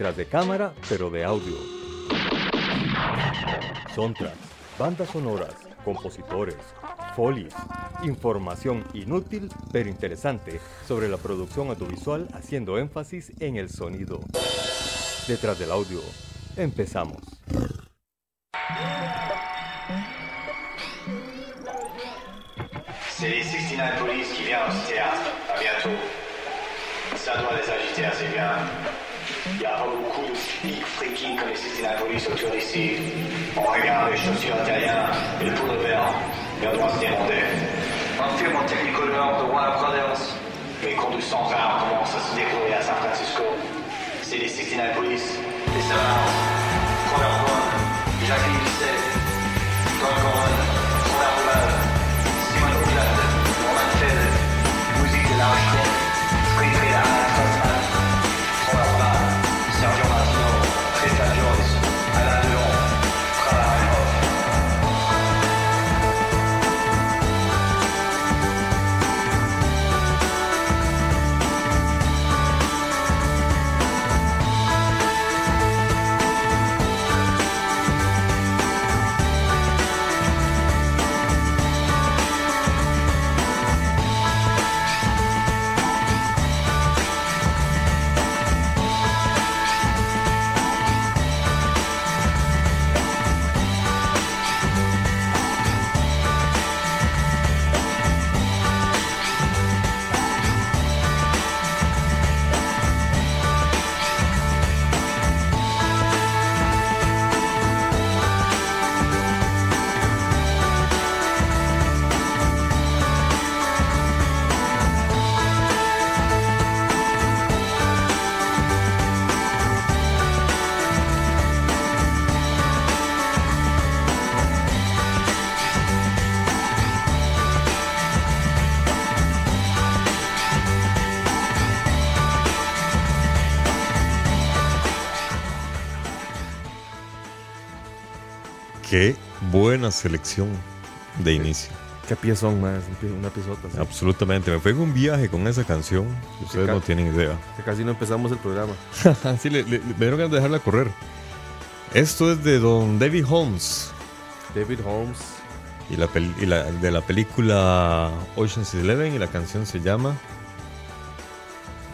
Detrás de cámara, pero de audio. Soundtracks, bandas sonoras, compositores, folies, información inútil pero interesante sobre la producción audiovisual haciendo énfasis en el sonido. Detrás del audio, empezamos. C'est les 69 Police qui viennent au théâtre. À bientôt. Ça doit les bien. Il n'y a pas beaucoup de speed freaking comme les 69 Police autour d'ici. On regarde les chaussures italiennes et le poudre vert. Et on doit se demander. Un film en Technicolor de Warner Brothers. Les conduisants rares commencent à se découvrir à San Francisco. C'est les 69 Police. Et ça balance. Première fois. Jacqueline Bisset. Tom Cohen. Buena selección de inicio. ¿Qué piezón más? Una piezota. sí. Absolutamente. Me fue un viaje con esa canción. que Ustedes no tienen idea. Que casi no empezamos el programa. sí, le, le- me dieron ganas de dejarla correr. Esto es de Don David Holmes David Holmes. y, la pel- y la- de la película Ocean's Eleven y la canción se llama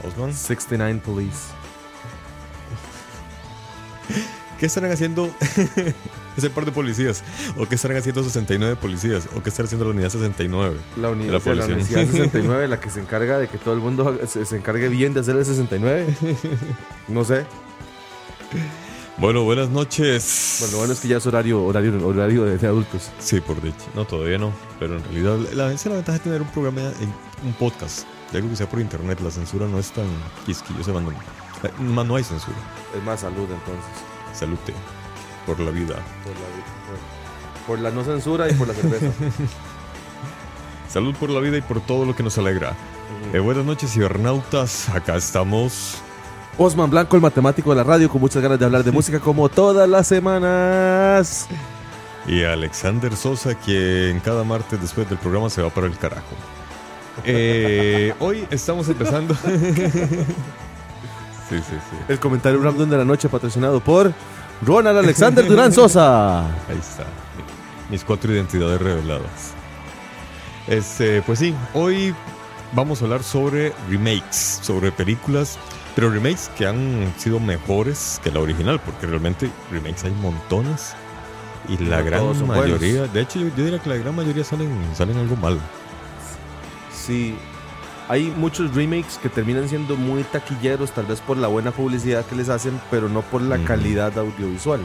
Osman. 69 Police. ¿Qué estarán haciendo ese par de policías? ¿O qué estarán haciendo 69 policías? ¿O qué estará haciendo la unidad 69? La, uni- La o sea, la policía. Universidad 69, la que se encarga de que todo el mundo se, se encargue bien de hacer el 69. No sé. Bueno, buenas noches. Bueno, bueno es que ya es horario, horario, horario de, de adultos. Sí, por dicho. No, todavía no. Pero en realidad, la, es la ventaja de tener un programa, en, un podcast, de algo que sea por internet. La censura no es tan quisquillosa. No, más no hay censura. Es más salud entonces. Salute por la vida. Por la, por- por la no censura y por la cerveza. Salud por la vida y por todo lo que nos alegra. Eh, buenas noches, cibernautas. Acá estamos. Osman Blanco, el matemático de la radio, con muchas ganas de hablar de música como todas las semanas. Y Alexander Sosa, que en cada martes después del programa se va para el carajo. Eh, hoy estamos empezando. sí, sí, sí. El comentario random de la noche patrocinado por Ronald Alexander Durán Sosa. Ahí está. Mis cuatro identidades reveladas. Este, pues sí, hoy vamos a hablar sobre remakes, sobre películas Pero remakes que han sido mejores que la original, porque realmente remakes hay montones. Y la No gran mayoría, de hecho yo, yo diría que la gran mayoría salen, salen algo mal. Sí, hay muchos remakes que terminan siendo muy taquilleros, tal vez por la buena publicidad que les hacen, pero no por la Ujú. calidad audiovisual.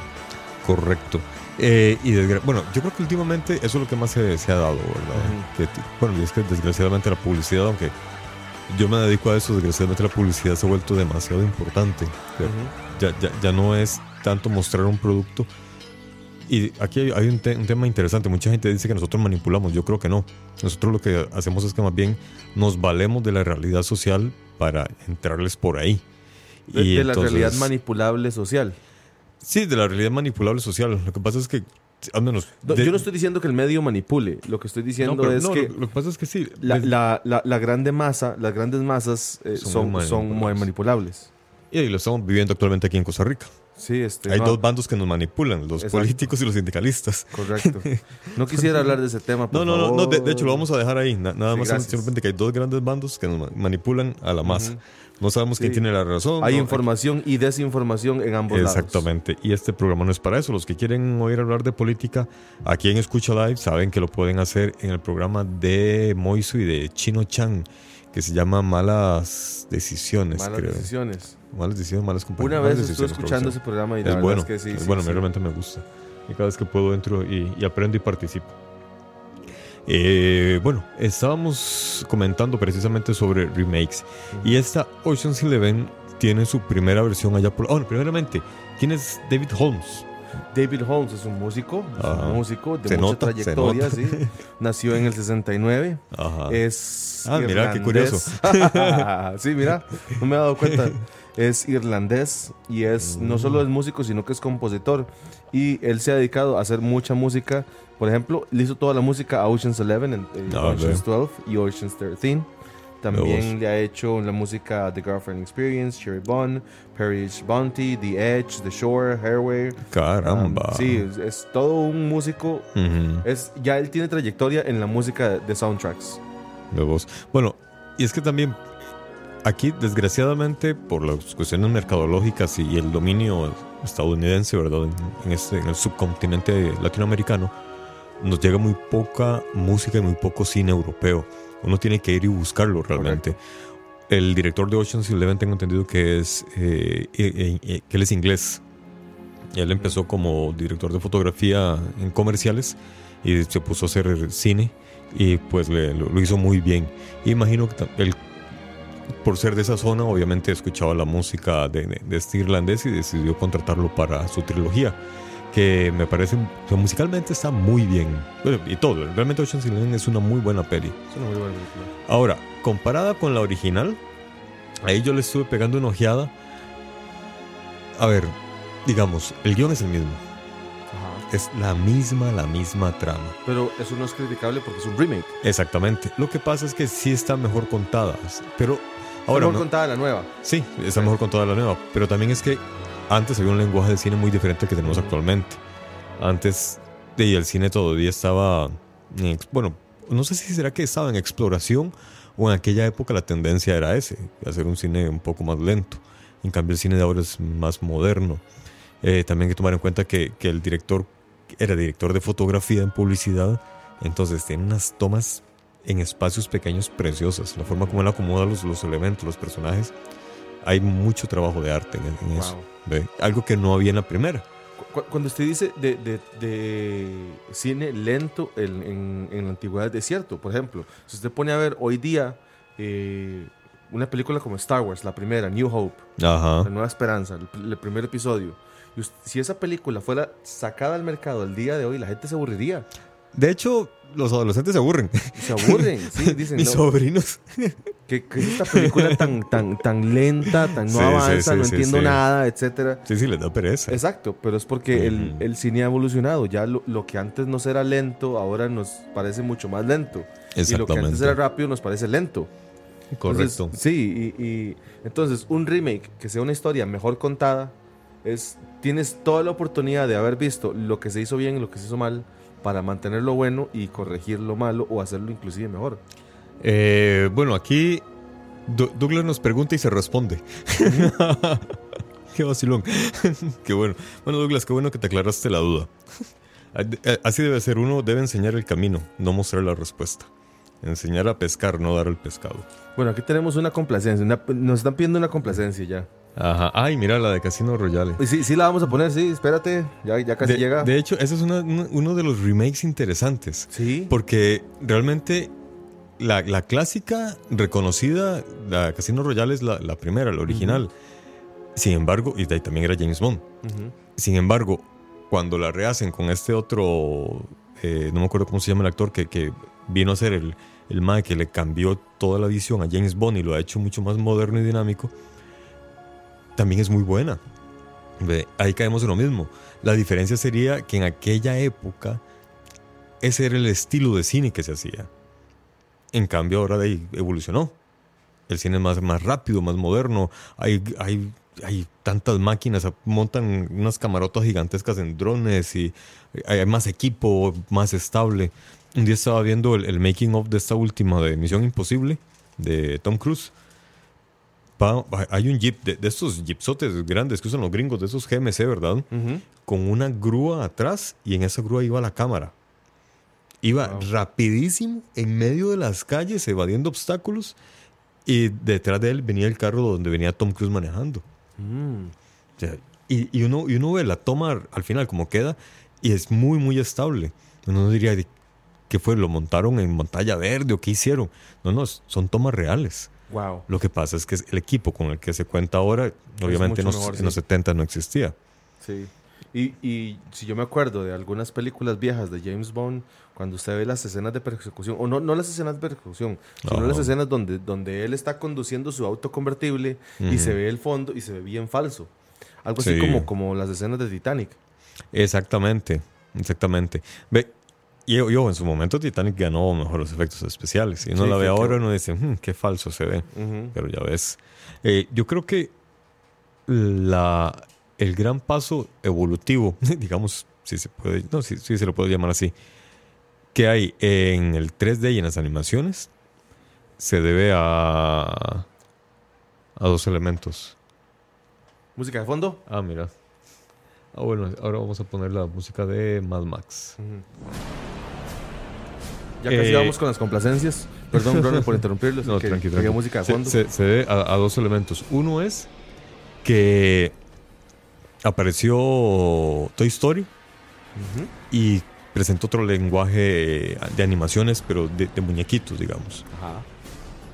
Correcto. Eh, y bueno, yo creo que últimamente eso es lo que más se, se ha dado, ¿verdad? Que bueno, y es que desgraciadamente la publicidad, aunque yo me dedico a eso, desgraciadamente la publicidad se ha vuelto demasiado importante. Ya, ya, ya no es tanto mostrar un producto. Y aquí hay, hay un, te- un tema interesante. Mucha gente dice que nosotros manipulamos. Yo creo que no. Nosotros lo que hacemos es que más bien nos valemos de la realidad social para entrarles por ahí. De, Y de la realidad manipulable social. Sí, de la realidad manipulable social. Lo que pasa es que, al menos. No, de- yo no estoy diciendo que el medio manipule, lo que estoy diciendo No, pero es no, que lo, lo que pasa es que sí. la, ves- la, la, la grande masa, las grandes masas eh, Son son, muy son, manipulables. manipulables. Y ahí lo estamos viviendo actualmente aquí en Costa Rica. Sí, este, Hay no, dos bandos que nos manipulan: los Exacto. políticos y los sindicalistas. Correcto. No quisiera hablar de ese tema. por No, no, no, no, de, hecho lo vamos a dejar ahí. Na- nada Sí, más gracias. simplemente que hay dos grandes bandos que nos ma- manipulan a la masa. No sabemos quién tiene la razón. Hay no, información y desinformación en ambos lados. Exactamente. Y este programa no es para eso. Los que quieren oír hablar de política, aquí en Escucha Live, saben que lo pueden hacer en el programa de Moiso y de Chino Chan, que se llama Malas Decisiones, Malas creo. decisiones. Malas decisiones, malas compañías. Una vez estuve escuchando ese programa y la Es verdad bueno, es que sí. es sí, bueno, sí. realmente me gusta. Y cada vez que puedo entro y, y aprendo y participo. Eh, bueno, estábamos comentando precisamente sobre remakes. Y esta Ocean's Eleven tiene su primera versión allá por... Oh, primeramente, ¿quién es David Holmes? David Holmes es un músico, es Ajá. un músico de Se mucha nota, trayectoria, sí. Nació en el 69. Ajá. Es Ah, mira, qué irlandés. sí, mira, no me he dado cuenta. Es irlandés y es no solo es músico, sino que es compositor. Y él se ha dedicado a hacer mucha música. Por ejemplo, le hizo toda la música a Ocean's Eleven, en- en Ah, Ocean's veo. 12 y Ocean's 13. También vos. le ha hecho la música The Girlfriend Experience, Cherry Bond, Paris Bounty, The Edge, The Shore, Hairway. Caramba. Um, sí, es, es todo un músico. Ujú. Es, ya él tiene trayectoria en la música de soundtracks. de voz. Bueno, y es que también aquí, desgraciadamente, por las cuestiones mercadológicas y el dominio estadounidense, ¿verdad? En este, en el subcontinente latinoamericano, nos llega muy poca música y muy poco cine europeo. Uno tiene que ir y buscarlo realmente. El director de Ocean's Eleven tengo entendido que es eh, eh, eh, que él es inglés. Él empezó como director de fotografía en comerciales y se puso a hacer cine y pues le- lo, hizo muy bien. Imagino que él, por ser de esa zona, obviamente escuchaba la música de, de- de este irlandés y decidió contratarlo para su trilogía, que me parece, o sea, musicalmente está muy bien. Bueno, y todo, realmente Ocean's Eleven es una muy buena peli. Es una muy buena película. Ahora, comparada con la original, ahí yo le estuve pegando una ojeada. A ver, digamos, el guion es el mismo. Ajá. Es la misma, la misma trama. Pero eso no es criticable porque es un remake. Exactamente. Lo que pasa es que sí está mejor contada. Pero Ahora ahora no no- contada la nueva. sí, está mejor contada la nueva. Pero también es que antes había un lenguaje de cine muy diferente al que tenemos actualmente. Antes y el cine todavía estaba, bueno, no sé si será que estaba en exploración o en aquella época la tendencia era ese, hacer un cine un poco más lento. En cambio el cine de ahora es más moderno. Eh, también hay que tomar en cuenta que, que el director era director de fotografía en publicidad, entonces tiene unas tomas en espacios pequeños preciosas. La forma como él acomoda los, los elementos, los personajes. Hay mucho trabajo de arte en, en eso. ¿ve? Algo que no había en la primera. Cu- Cuando usted dice de, de- de cine lento en, en- en la antigüedad es cierto. Por ejemplo, si usted pone a ver hoy día eh, una película como Star Wars, la primera, New Hope, Ajá. La Nueva Esperanza, el, el primer episodio. y si esa película fuera sacada al mercado el día de hoy, la gente se aburriría. De hecho, los adolescentes se aburren. Se aburren, sí, dicen, Mis no, sobrinos. ¿qué, qué es esta película tan, tan, tan lenta, tan no Sí, avanza, sí, no entiendo nada, etcétera? Sí, sí, les da pereza. Exacto, pero es porque el, el cine ha evolucionado. Ya lo, lo que antes nos era lento, ahora nos parece mucho más lento. Y lo que antes era Exactamente. rápido nos parece lento. Entonces, Correcto. sí, y, y entonces un remake que sea una historia mejor contada, es tienes toda la oportunidad de haber visto lo que se hizo bien y lo que se hizo mal para mantener lo bueno y corregir lo malo o hacerlo inclusive mejor. Eh, bueno, aquí Douglas nos pregunta y se responde. qué vacilón. qué bueno. Bueno, Douglas, qué bueno que te aclaraste la duda. Así debe ser. Uno debe enseñar el camino, no mostrar la respuesta. Enseñar a pescar, no dar el pescado. Bueno, aquí tenemos una complacencia. una- nos están pidiendo una complacencia ya. Ajá. Ay, mira la de Casino Royale. Sí, sí la vamos a poner, sí, espérate. Ya, ya casi De, llega. de hecho, ese es una- uno de los remakes interesantes. sí. Porque realmente la, la clásica reconocida, la Casino Royale es la, la primera, la original. Sin embargo, y de ahí también era James Bond. Sin embargo, cuando la rehacen con este otro, eh, no me acuerdo cómo se llama el actor, que, que vino a ser el, el Mae que le cambió toda la visión a James Bond y lo ha hecho mucho más moderno y dinámico, también es muy buena. Ve, Ahí caemos en lo mismo. La diferencia sería que en aquella época ese era el estilo de cine que se hacía. En cambio ahora de evolucionó. El cine es más, más rápido, más moderno. Hay, hay, hay tantas máquinas, montan unas camarotas gigantescas en drones y hay más equipo, más estable. Un día estaba viendo el making of de esta última de Misión Imposible de Tom Cruise. Hay un jeep de, de estos jeepsotes grandes que usan los gringos, de esos GMC, ¿verdad? Con una grúa atrás y en esa grúa iba la cámara. Iba Wow. rapidísimo en medio de las calles, evadiendo obstáculos. Y detrás de él venía el carro donde venía Tom Cruise manejando. Mm. O sea, y, y uno, y uno ve la toma al final como queda y es muy, muy estable. Uno no diría que fue, lo montaron en pantalla verde o qué hicieron. No, no, son tomas reales. Wow. Lo que pasa es que el equipo con el que se cuenta ahora, obviamente en los, mejor, en los sí. 70 no existía. Sí. Y, y si yo me acuerdo de algunas películas viejas de James Bond, cuando usted ve las escenas de persecución, o no, no las escenas de persecución, sino las escenas donde, donde él está conduciendo su auto convertible y se ve el fondo y se ve bien falso. Algo así Sí. como, como las escenas de Titanic. Exactamente, exactamente. Ve, y yo, yo, en su momento Titanic ganó mejores efectos especiales. Y uno Sí, la ve sí, ahora y uno dice, "Hmm, qué falso se ve. Ujú. Pero ya ves. Eh, yo creo que la, el gran paso evolutivo, digamos, si se puede, no, si, si se lo puedo llamar así, que hay en el 3D y en las animaciones, se debe a, a dos elementos. Música de fondo. Ah, mira. Ah, bueno, ahora vamos a poner la música de Mad Max. Ya casi Eh, vamos con las complacencias. Perdón, Ronald, por interrumpirlos. No, tranqui, quería tranqui. música de Se- fondo. Se, se debe a, a dos elementos. Uno es que apareció Toy Story y presentó otro lenguaje de animaciones, pero de, de muñequitos, digamos. Ajá.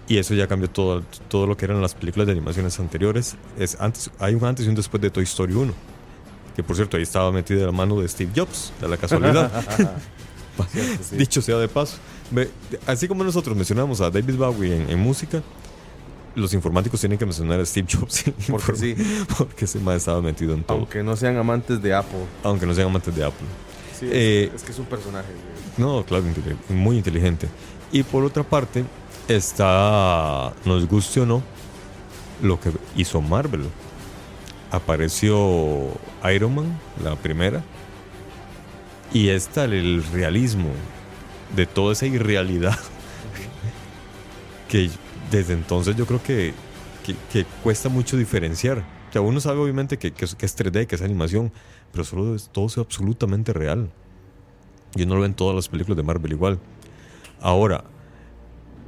Y eso ya cambió todo, todo lo que eran las películas de animaciones anteriores. Es antes, hay un antes y un después de Toy Story 1. Que por cierto, ahí estaba metida la mano de Steve Jobs, de la casualidad. Cierto, sí. Dicho sea de paso. Así como nosotros mencionamos a David Bowie en, en música, los informáticos tienen que mencionar a Steve Jobs. Porque sí. Porque ese man estaba metido en todo. Aunque, Aunque no sean amantes de Apple. no sean amantes de Apple. Sí, Eh, es que es un personaje. No, claro, muy inteligente. Y por otra parte, está, nos guste o no, lo que hizo Marvel. Apareció Iron Man, la primera. Y está el, el realismo de toda esa irrealidad. que desde entonces yo creo que, que, cuesta mucho diferenciar. O uno sabe obviamente que, que es, que es 3D, que es animación, pero solo es, todo es absolutamente real. Y uno lo ve en todas las películas de Marvel igual. Ahora,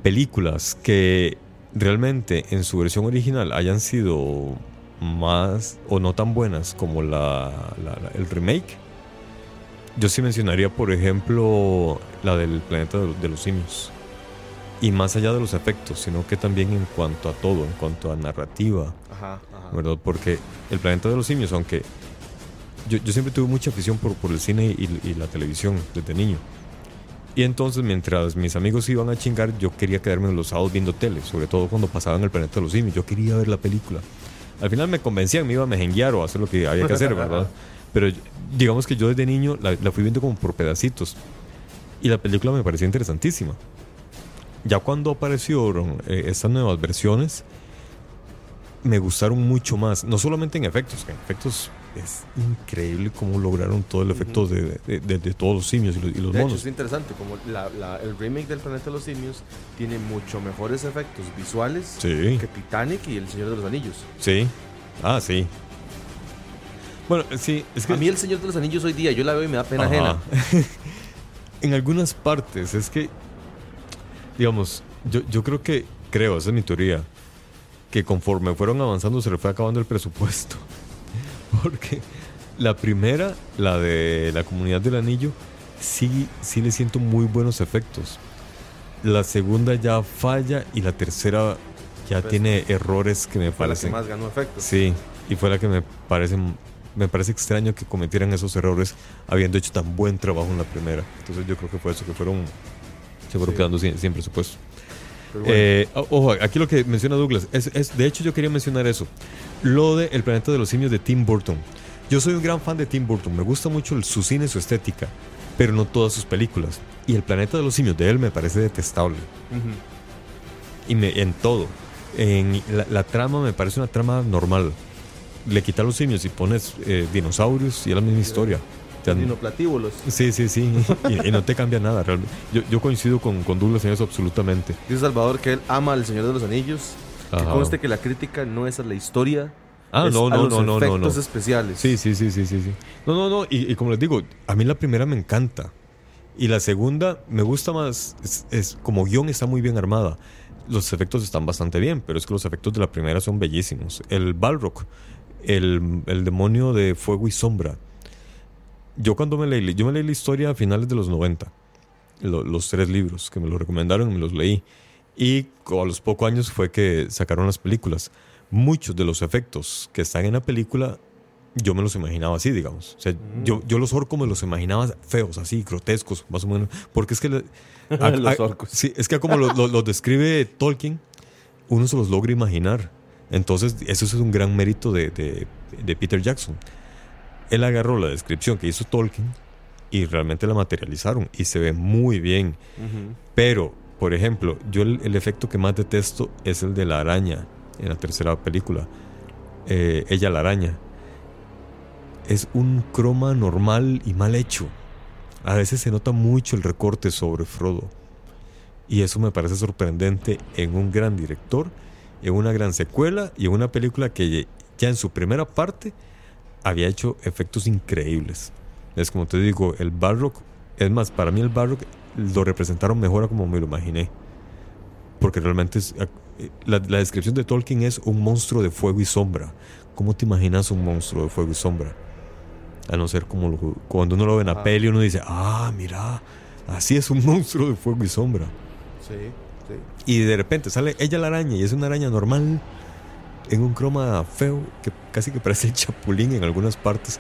películas que realmente en su versión original hayan sido más o no tan buenas como la- el remake, yo sí mencionaría, por ejemplo, la del planeta de, los- simios. Y más allá de los efectos, sino que también en cuanto a todo, en cuanto a narrativa, Ajá, ajá. ¿verdad? Porque el planeta de los simios, aunque yo, yo siempre tuve mucha afición por, por el cine y, y la televisión desde niño. Y entonces, mientras mis amigos iban a chingar, yo quería quedarme los sábados viendo tele, sobre todo cuando pasaban el planeta de los simios. Yo quería ver la película. Al final me convencían, me iba a mejenguear o a hacer lo que había que hacer, ¿verdad? Pero digamos que yo desde niño la, la fui viendo como por pedacitos. Y la película me pareció interesantísima. Ya cuando aparecieron eh, estas nuevas versiones, me gustaron mucho más. No solamente en efectos, que en efectos es increíble cómo lograron todo el efecto de, de- de- de todos los simios y los, y los De hecho, monos. es interesante, como la- la- el remake del Planeta de los Simios tiene mucho mejores efectos visuales Sí. que Titanic y El Señor de los Anillos. Sí. Ah, sí. Bueno, sí, es que A mí El Señor de los Anillos hoy día, yo la veo y me da pena Ajá. ajena. en algunas partes es que, digamos, yo, yo creo que, creo, esa es mi teoría, que conforme fueron avanzando se le fue acabando el presupuesto. Porque la primera, la de la comunidad del anillo, sí, sí le siento muy buenos efectos. La segunda ya falla y la tercera ya Pues, tiene errores que me Fue la que parecen... más ganó efectos. Sí, y fue la que me parece me parece extraño que cometieran esos errores habiendo hecho tan buen trabajo en la primera. Entonces yo creo que fue eso, que fueron se fueron Sí. quedando sin, sin presupuesto. Bueno, Eh, ojo, aquí lo que menciona Douglas, es, es- de hecho yo quería mencionar eso, lo de El planeta de los simios de Tim Burton. Yo soy un gran fan de Tim Burton, me gusta mucho el- su cine, su estética, pero no todas sus películas. Y El planeta de los simios de él me parece detestable. ujú. Y me, en todo. En la, la trama me parece una trama normal. Le quitas los simios y pones eh, dinosaurios y es la misma historia. Dinoplatíbulos. sí, sí, sí. Y, y no te cambia nada realmente. Yo, yo coincido con, con Douglas en eso absolutamente. Dice Salvador que él ama al Señor de los Anillos. Que conste que la crítica no es a la historia, Ah, es no, a no, los no, no, no, efectos no. especiales. Sí, sí, sí, sí, sí, sí. No, no, no. Y, y como les digo, a mí la primera me encanta. Y la segunda me gusta más. Es, es- como guion está muy bien armada. Los efectos están bastante bien, pero es que los efectos de la primera son bellísimos. El Balrog, el, el demonio de fuego y sombra. Yo cuando me leí, yo me leí la historia a finales de los 90. lo- los tres libros que me lo recomendaron me los leí. Y a los pocos años fue que sacaron las películas. Muchos de los efectos que están en la película yo me los imaginaba así, digamos. O sea, yo, yo los orcos me los imaginaba feos, así, grotescos, más o menos. Porque es que... le- a- Los a- orcos. Sí, es que como lo, lo- lo describe Tolkien, uno se los logra imaginar. Entonces, eso es un gran mérito de, de- de Peter Jackson. Él agarró la descripción que hizo Tolkien y realmente la materializaron y se ve muy bien. Pero, por ejemplo, yo el, el efecto que más detesto es el de la araña en la tercera película. Eh, ella la araña. Es un croma normal y mal hecho. A veces se nota mucho el recorte sobre Frodo. Y eso me parece sorprendente en un gran director, en una gran secuela y en una película que ya en su primera parte había hecho efectos increíbles. Es como te digo, el Balrog, es más, para mí el Balrog lo representaron mejor a como me lo imaginé. Porque realmente es, eh, la, la descripción de Tolkien es un monstruo de fuego y sombra. ¿Cómo te imaginas un monstruo de fuego y sombra? A no ser como lo- cuando uno lo ve en la Ah. peli, uno dice, ah, mira, así es un monstruo de fuego y sombra. Sí. Y de repente sale ella la araña y es una araña normal en un croma feo que casi que parece el chapulín en algunas partes.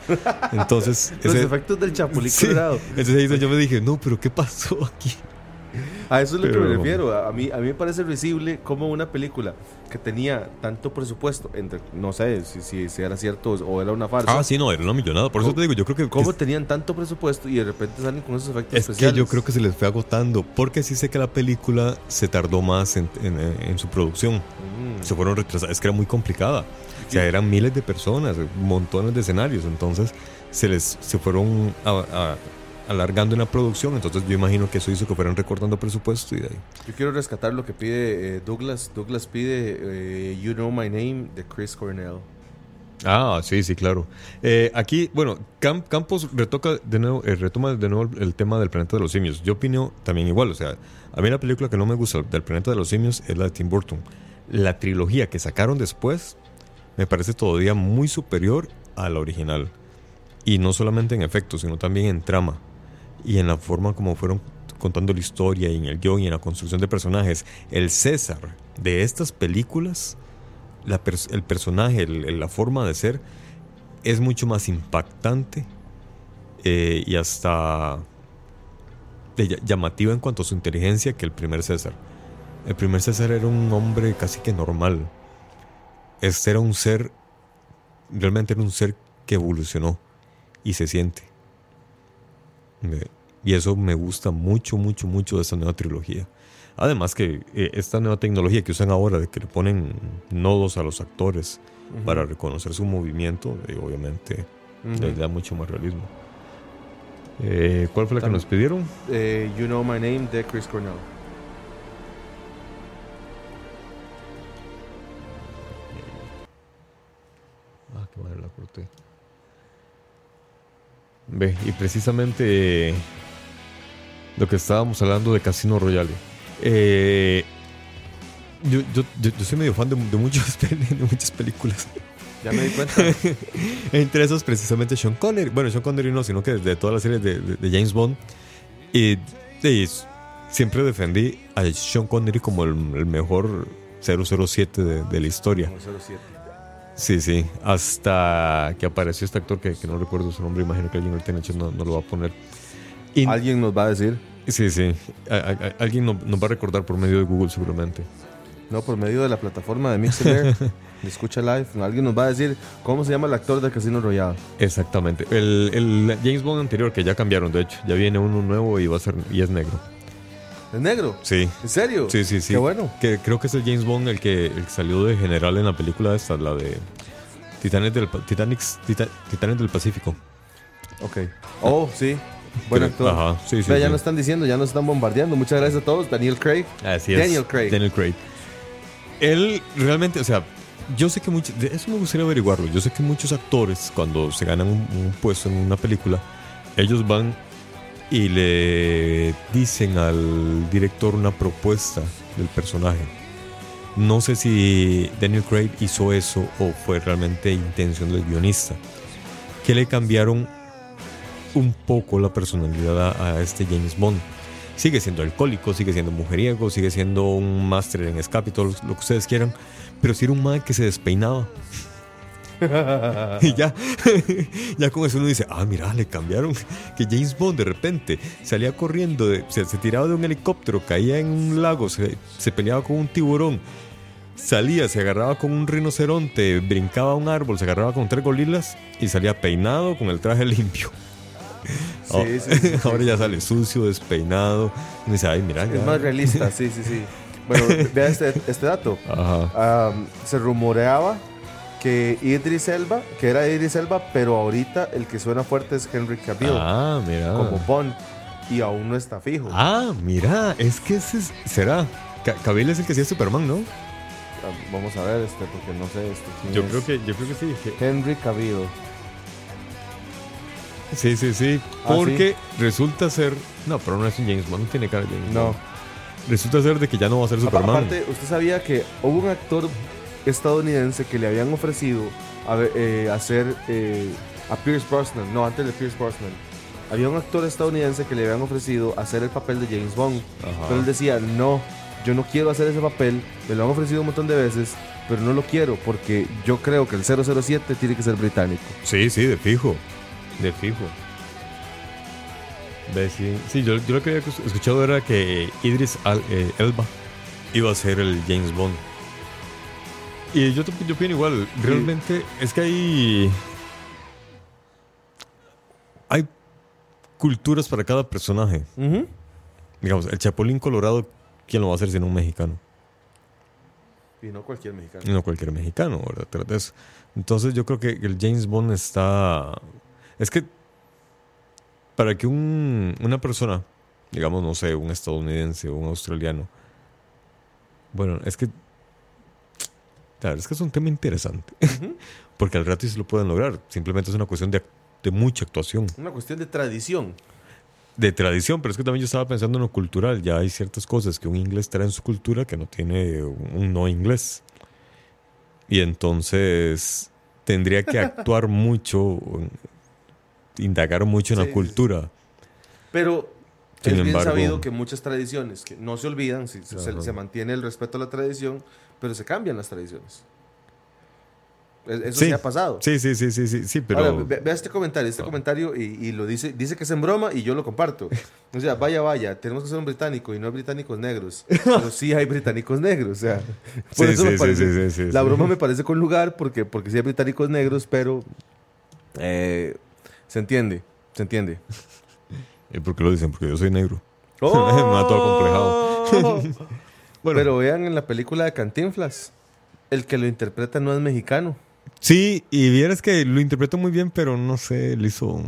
Entonces, Los ese- efectos del chapulín Sí. colorado. Entonces yo me dije, no, pero ¿qué pasó aquí? A eso es lo que me refiero. A mí, a mí me parece risible como una película que tenía tanto presupuesto, entre, no sé si, si, si era cierto o era una farsa. Ah, sí, no, era una millonada. Por eso te digo, yo creo que... ¿Cómo que- tenían tanto presupuesto y de repente salen con esos efectos es que yo creo que se les fue agotando, porque sí sé que la película se tardó más en, en- en su producción. Mm. Se fueron retrasadas, es que era muy complicada. O sea, eran miles de personas, montones de escenarios, entonces se les se fueron a- a- alargando en la producción, entonces yo imagino que eso hizo que fueran recortando presupuesto y de ahí. Yo quiero rescatar lo que pide eh, Douglas. Douglas pide eh, You Know My Name de Chris Cornell. Ah, sí, sí, claro. Eh, aquí, bueno, Cam- Campos retoca de nuevo, eh, retoma de nuevo el, el tema del planeta de los simios. Yo opino también igual, o sea, a mí la película que no me gusta del planeta de los simios es la de Tim Burton. La trilogía que sacaron después me parece todavía muy superior a la original. Y no solamente en efectos, sino también en trama. Y en la forma como fueron contando la historia y en el guion y en la construcción de personajes. El César de estas películas la pers- el personaje, el- la forma de ser, es mucho más impactante eh, y hasta llamativa en cuanto a su inteligencia que el primer César. El primer César era un hombre casi que normal. Este era un ser, realmente era un ser que evolucionó y se siente. Y eso me gusta mucho, mucho, mucho de esta nueva trilogía. Además que eh, esta nueva tecnología que usan ahora de que le ponen nodos a los actores para reconocer su movimiento, eh, obviamente le da mucho más realismo. Eh, ¿Cuál fue la que nos pidieron? Eh, you Know My Name de Chris Cornell. Ah, qué madre la corté. Ve, y precisamente eh, lo que estábamos hablando de Casino Royale. Eh, yo, yo, yo, yo soy medio fan de, de muchas, pel- de muchas películas. Ya me di cuenta. Entre esas, precisamente Sean Connery. Bueno, Sean Connery no, sino que de todas las series de, de- de James Bond. Y, siempre defendí a Sean Connery como el, el mejor 007 de, de la historia. Como 07. Sí, sí. Hasta que apareció este actor que, que no recuerdo su nombre. Imagino que alguien ahorita en el chat no, no lo va a poner. Y- Alguien nos va a decir, sí, sí. A- a- a- alguien no- nos va a recordar por medio de Google seguramente. no, por medio de la plataforma de Mixer, de Escucha Live, alguien nos va a decir cómo se llama el actor de Casino Royale. Exactamente. El, el James Bond anterior, que ya cambiaron, de hecho. Ya viene uno nuevo y va a ser y es negro. ¿Es negro? Sí. ¿En serio? Sí, sí, sí. Qué bueno. Que creo que es el James Bond el que, el que salió de general en la película esta, la de Titanes del, Titanic, Tita- Titanes del Pacífico. Ok. Oh, sí. Buen actor. Ajá, sí, sí. Ya sí. nos están diciendo, ya nos están bombardeando. Muchas gracias a todos. Daniel Craig. Así es. Daniel Craig. Daniel Craig. Él realmente, o sea, yo sé que muchos, de eso me gustaría averiguarlo. Yo sé que muchos actores, cuando se ganan un, un puesto en una película, ellos van y le dicen al director una propuesta del personaje. No sé si Daniel Craig hizo eso o fue realmente intención del guionista. Que le cambiaron un poco la personalidad a, este James Bond. Sigue siendo alcohólico, sigue siendo mujeriego, sigue siendo un máster en escape, todo lo, que ustedes quieran. Pero si era un man que se despeinaba. y ya, ya con eso uno dice, ah, mira, le cambiaron. Que James Bond de repente salía corriendo, de- se, se tiraba de un helicóptero, caía en un lago, se, se peleaba con un tiburón, salía, se agarraba con un rinoceronte, brincaba a un árbol, se agarraba con tres gorilas y salía peinado con el traje limpio. Oh, sí, sí, sí, Ahora ya sale sucio, despeinado. Y dice, ay, mira. Es ya". más realista, sí, sí, sí. Bueno, vea este, este dato. Ajá. Am, se rumoreaba que Idris Elba, que era Idris Elba, pero ahorita el que suena fuerte es Henry Cavill Ah, mira. como Bond y aún no está fijo. Ah, mira, es que ese es- será. Ca- Cavill es el que sí es Superman, ¿no? Ah, Vamos a ver este, porque no sé este. Yo es. creo que, yo creo que sí. que- Henry Cavill. sí, sí, sí. Ah, Porque resulta ser. No, pero no es un James Bond, no tiene cara de James No. Bond. Resulta ser de que ya no va a ser Superman. Aparte, usted sabía que hubo un actor estadounidense que le habían ofrecido a eh, hacer eh, a Pierce Brosnan, no, antes de Pierce Brosnan. Había un actor estadounidense que le habían ofrecido hacer el papel de James Bond. Ajá. Pero él decía, no, yo no quiero hacer ese papel, me lo han ofrecido un montón de veces, pero no lo quiero porque yo creo que el 007 tiene que ser británico. Sí, sí, de fijo. De fijo. Sí, sí yo, yo lo que había escuchado era que Idris Al- eh, Elba iba a ser el James Bond. Y yo, yo opino igual. Realmente es que hay. Hay culturas para cada personaje. Digamos, el Chapulín Colorado, ¿quién lo va a hacer sino un mexicano? Y no cualquier mexicano. no cualquier mexicano, ¿verdad? Tras de eso. Entonces yo creo que el James Bond está... Es que para que un- una persona, digamos, no sé, un estadounidense o un australiano, bueno, es que... Claro, es que es un tema interesante. Porque al rato sí lo pueden lograr. Simplemente es una cuestión de, de mucha actuación. Una cuestión de tradición. De tradición, pero es que también yo estaba pensando en lo cultural. Ya hay ciertas cosas que un inglés trae en su cultura que no tiene un no inglés. Y entonces tendría que actuar mucho, indagar mucho en Sí, la sí, cultura. Pero Sin es bien embargo- sabido que muchas tradiciones que no se olvidan, si se, se- se mantiene el respeto a la tradición, pero se cambian las tradiciones. Es- Eso Sí. sí ha pasado. Sí, sí, sí, sí, sí, sí, pero... Ahora, ve- vea este comentario, este Ah. comentario y, y lo dice, dice que es en broma y yo lo comparto. O sea, vaya, vaya, tenemos que ser un británico y no hay británicos negros. Pero sí hay británicos negros, o sea. por Sí, eso me parece- la broma me parece con lugar porque, porque sí hay británicos negros, pero eh, se entiende, se entiende. ¿Y por qué lo dicen? Porque yo soy negro. Me da todo Bueno, Pero vean en la película de Cantinflas, el que lo interpreta no es mexicano. Sí, y vieras que lo interpretó muy bien, pero no sé, le hizo.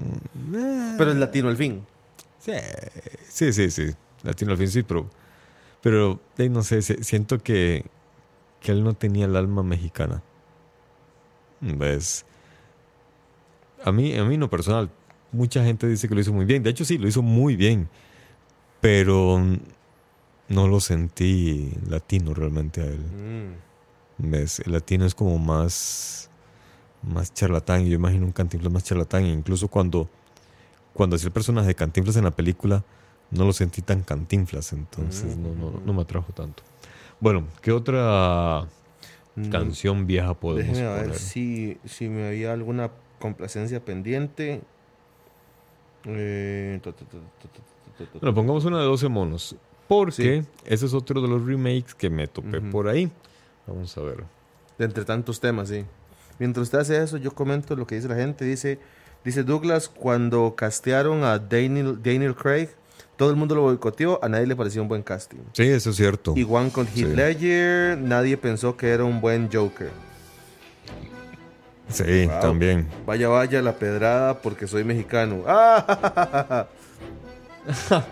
eh, Pero es latino al fin. Sí, sí, sí, sí. Latino al fin sí, pero. Pero, no sé, siento que. Que él no tenía el alma mexicana. ¿Ves? A mí, a mí, en lo personal, mucha gente dice que lo hizo muy bien. De hecho, sí, lo hizo muy bien. Pero no lo sentí latino realmente a él. El latino es como más, más charlatán. Yo imagino un Cantinflas más charlatán. Incluso cuando, cuando hacía el personaje de Cantinflas en la película, no lo sentí tan Cantinflas. Entonces no, me atrajo tanto. Bueno, ¿qué otra mm. canción vieja podemos Déjeme poner? A ver si, me había alguna complacencia pendiente. Bueno, pongamos una de 12 monos. Porque ese es otro de los remakes que me topé por ahí. Vamos a ver. De entre tantos temas, sí. Mientras usted hace eso, yo comento lo que dice la gente. Dice, dice Douglas, cuando castearon a Daniel, Daniel Craig, todo el mundo lo boicoteó, a nadie le pareció un buen casting. Sí, eso es cierto. Igual con Heath Sí. Ledger, nadie pensó que era un buen Joker. Sí, Wow. también. Vaya, vaya la pedrada porque soy mexicano. ¡Ah!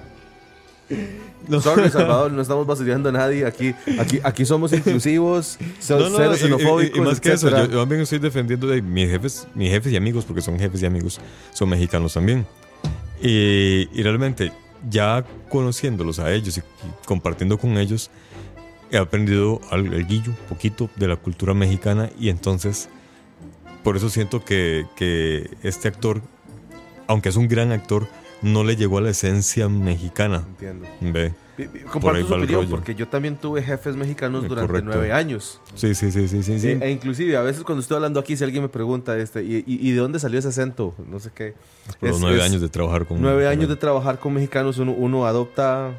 Sorry, Salvador, no estamos basureando a nadie. Aquí, aquí, aquí somos inclusivos, No, no, cero y- y- xenofóbicos, y, más que eso, yo, yo también estoy defendiendo de mis jefes, mis jefes y amigos, porque son jefes y amigos, son mexicanos también. Y, y realmente, ya conociéndolos a ellos y, y compartiendo con ellos, he aprendido al, el guillo, poquito de la cultura mexicana, y entonces, por eso siento que, que este actor, aunque es un gran actor, no le llegó a la esencia mexicana. Entiendo. Ve. Comparto su opinión porque yo también tuve jefes mexicanos Eh, durante correcto. nueve años. Sí, sí, sí, sí, sí. sí. E, e inclusive a veces cuando estoy hablando aquí, si alguien me pregunta, este, ¿y, y- y de dónde salió ese acento? No sé qué. Por los nueve es- años de trabajar con Nueve años de trabajar con mexicanos, uno, uno adopta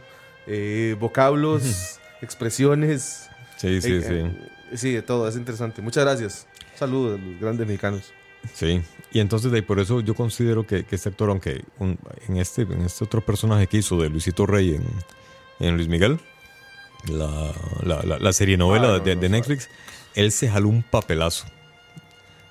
eh, vocablos, expresiones. Sí, sí, eh, sí. eh, sí, de todo, es interesante. Muchas gracias. Saludos a los grandes mexicanos. Sí, y entonces de ahí, por eso yo considero que, que este actor, aunque un- en, este, en este otro personaje que hizo de Luisito Rey en, en Luis Miguel, la, la, la, la serie novela Ah, no, de, no, de suave. Netflix, él se jaló un papelazo.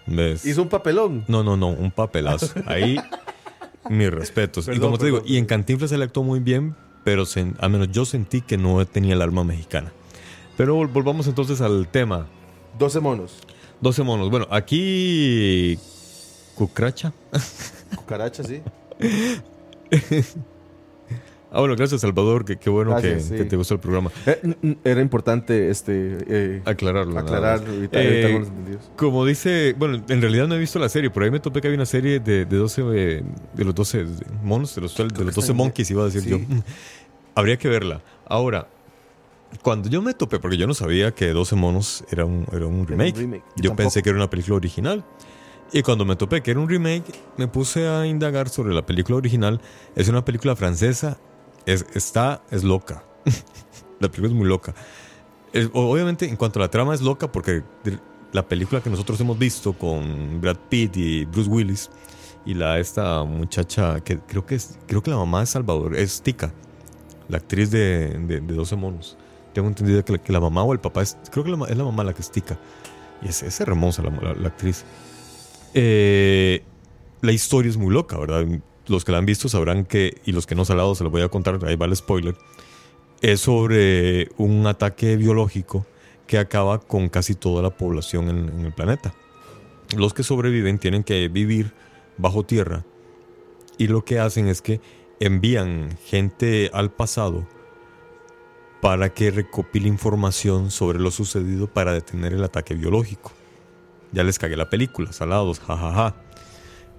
¿Ves? Hizo un papelón. No, no, no, un papelazo. Ahí, mis respetos. y como te digo, perdón, y en Cantinflas él actuó muy bien, pero sen- al menos yo sentí que no tenía el alma mexicana. Pero vol- volvamos entonces al tema. 12 monos. 12 monos. Bueno, aquí. Cucracha. Cucaracha, sí. Ah, bueno, gracias, Salvador. que Qué bueno que, Gracias, sí. que te gustó el programa. Eh, era importante este, eh, Aclararlo. nada aclarar, más. evitar, Eh, evitar entendidos. Como dice, bueno, en realidad no he visto la serie, por ahí me topé que había una serie de, de 12, eh, de los 12 monos, de los, de los que 12 está en- monkeys, iba a decir sí. yo. Habría que verla. Ahora, cuando yo me topé, porque yo no sabía que 12 monos era un, era un remake. remake. Yo pensé que era una película original. Y cuando me topé que era un remake, me puse a indagar sobre la película original. Es una película francesa. Es, está, es loca. la película es muy loca. Es- obviamente, en cuanto a la trama, es loca porque la película que nosotros hemos visto con Brad Pitt y Bruce Willis y la esta muchacha que creo que es, creo que la mamá es Salvador, es Tika, la actriz de, de, de 12 monos. Tengo entendido que la, mamá o el papá es, creo que la es la mamá la que es Tika. Y es, es hermosa la, actriz. Eh, la historia es muy loca, ¿verdad? Los que la han visto sabrán que, y los que no se han dado se los voy a contar, ahí va el spoiler. Es sobre un ataque biológico que acaba con casi toda la población en el planeta. Los que sobreviven tienen que vivir bajo tierra y lo que hacen es que envían gente al pasado para que recopile información sobre lo sucedido para detener el ataque biológico. Ya les cagué la película, salados, jajaja.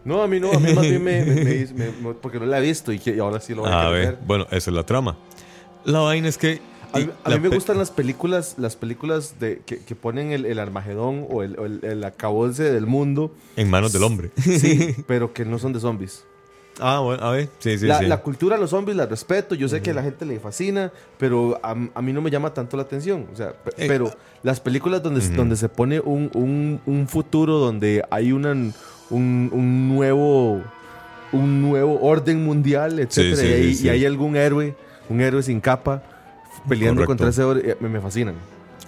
No, a mí no, a mí más bien me, me- me me- porque no la he visto y, que- y ahora sí lo voy a, A ver, bueno, esa es la trama. La vaina es que... A, mí- a mí me gustan las películas, las películas de, que, que ponen el, el Armagedón o el, el, el acabose del mundo, En manos del hombre. sí, pero que no son de zombies. Ah, bueno, a ver. Sí, sí, la, sí. la cultura de los zombies la respeto, yo sé que a la gente le fascina, pero a, a mí no me llama tanto la atención. O sea, Eh, pero las películas donde, Ujú. donde se pone un, un- un futuro donde hay una, un, un nuevo un nuevo orden mundial, etcétera, y, hay, y hay algún héroe, un héroe sin capa peleando Correcto. contra ese héroe, eh, me, me fascinan.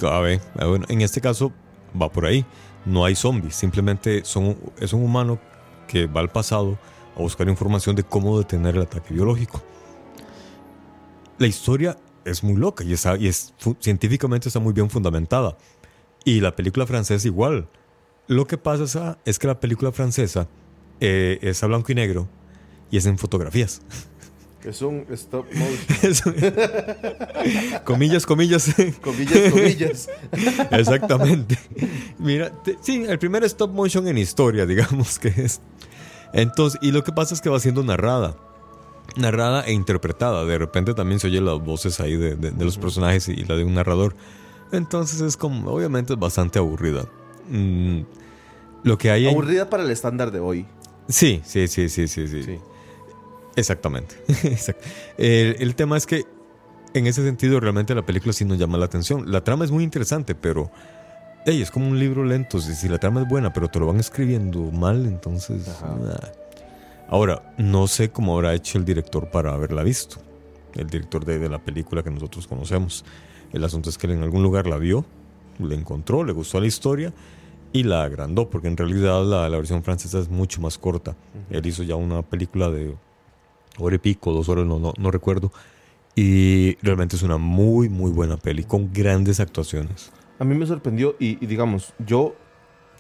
A ver, ah, bueno, en este caso va por ahí. no hay zombies, simplemente son, es un humano que va al pasado a buscar información de cómo detener el ataque biológico. La historia es muy loca y, está, y es, científicamente está muy bien fundamentada. Y la película francesa igual. Lo que pasa es, ah, es que la película francesa eh, es a blanco y negro y es en fotografías. Es un stop motion. Comillas, comillas. comillas, comillas. Exactamente. Mira, te- sí, el primer stop motion en historia, digamos que es. Entonces, y lo que pasa es que va siendo narrada. Narrada e interpretada. De repente también se oye las voces ahí de, de- de los personajes y la de un narrador. Entonces es como, obviamente es bastante aburrida. Mm, lo que hay en- Aburrida para el estándar de hoy. Sí, sí, sí, sí, sí, sí. Sí. Exactamente. Exact- El, el tema es que en ese sentido realmente la película sí nos llama la atención. La trama es muy interesante, pero ey, es como un libro lento. Si, si la trama es buena, pero te lo van escribiendo mal, entonces... Ajá. ah. Ahora, no sé cómo habrá hecho el director para haberla visto. El director de, de la película que nosotros conocemos. El asunto es que él en algún lugar la vio, la encontró, le gustó la historia y la agrandó, porque en realidad la, la versión francesa es mucho más corta. Él hizo ya una película de hora y pico, dos horas, no, no, no recuerdo. Y realmente es una muy, muy buena peli, con grandes actuaciones. A mí me sorprendió y, y digamos, yo,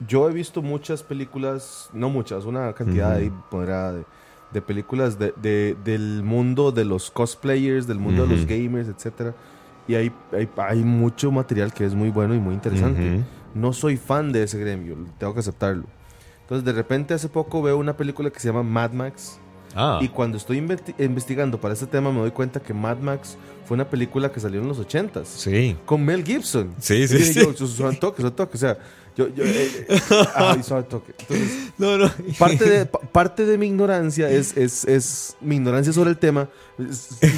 yo he visto muchas películas, no muchas, una cantidad ahí moderada de, de películas de, de- del mundo de los cosplayers, del mundo de los gamers, etcétera. Y hay, hay, hay mucho material que es muy bueno y muy interesante. Ujú. No soy fan de ese gremio, tengo que aceptarlo. Entonces, de repente, hace poco veo una película que se llama Mad Max. Ah, Y cuando estoy investi- investigando para este tema, me doy cuenta que Mad Max fue una película que salió en los 80s. sí. Con Mel Gibson. Sí, Y sí, dije sí. yo, su- suave toque, suave toque. O sea, yo. yo eh, ay, suave toque. Entonces, No, no. parte de, pa- parte de mi ignorancia es, es, es. Mi ignorancia sobre el tema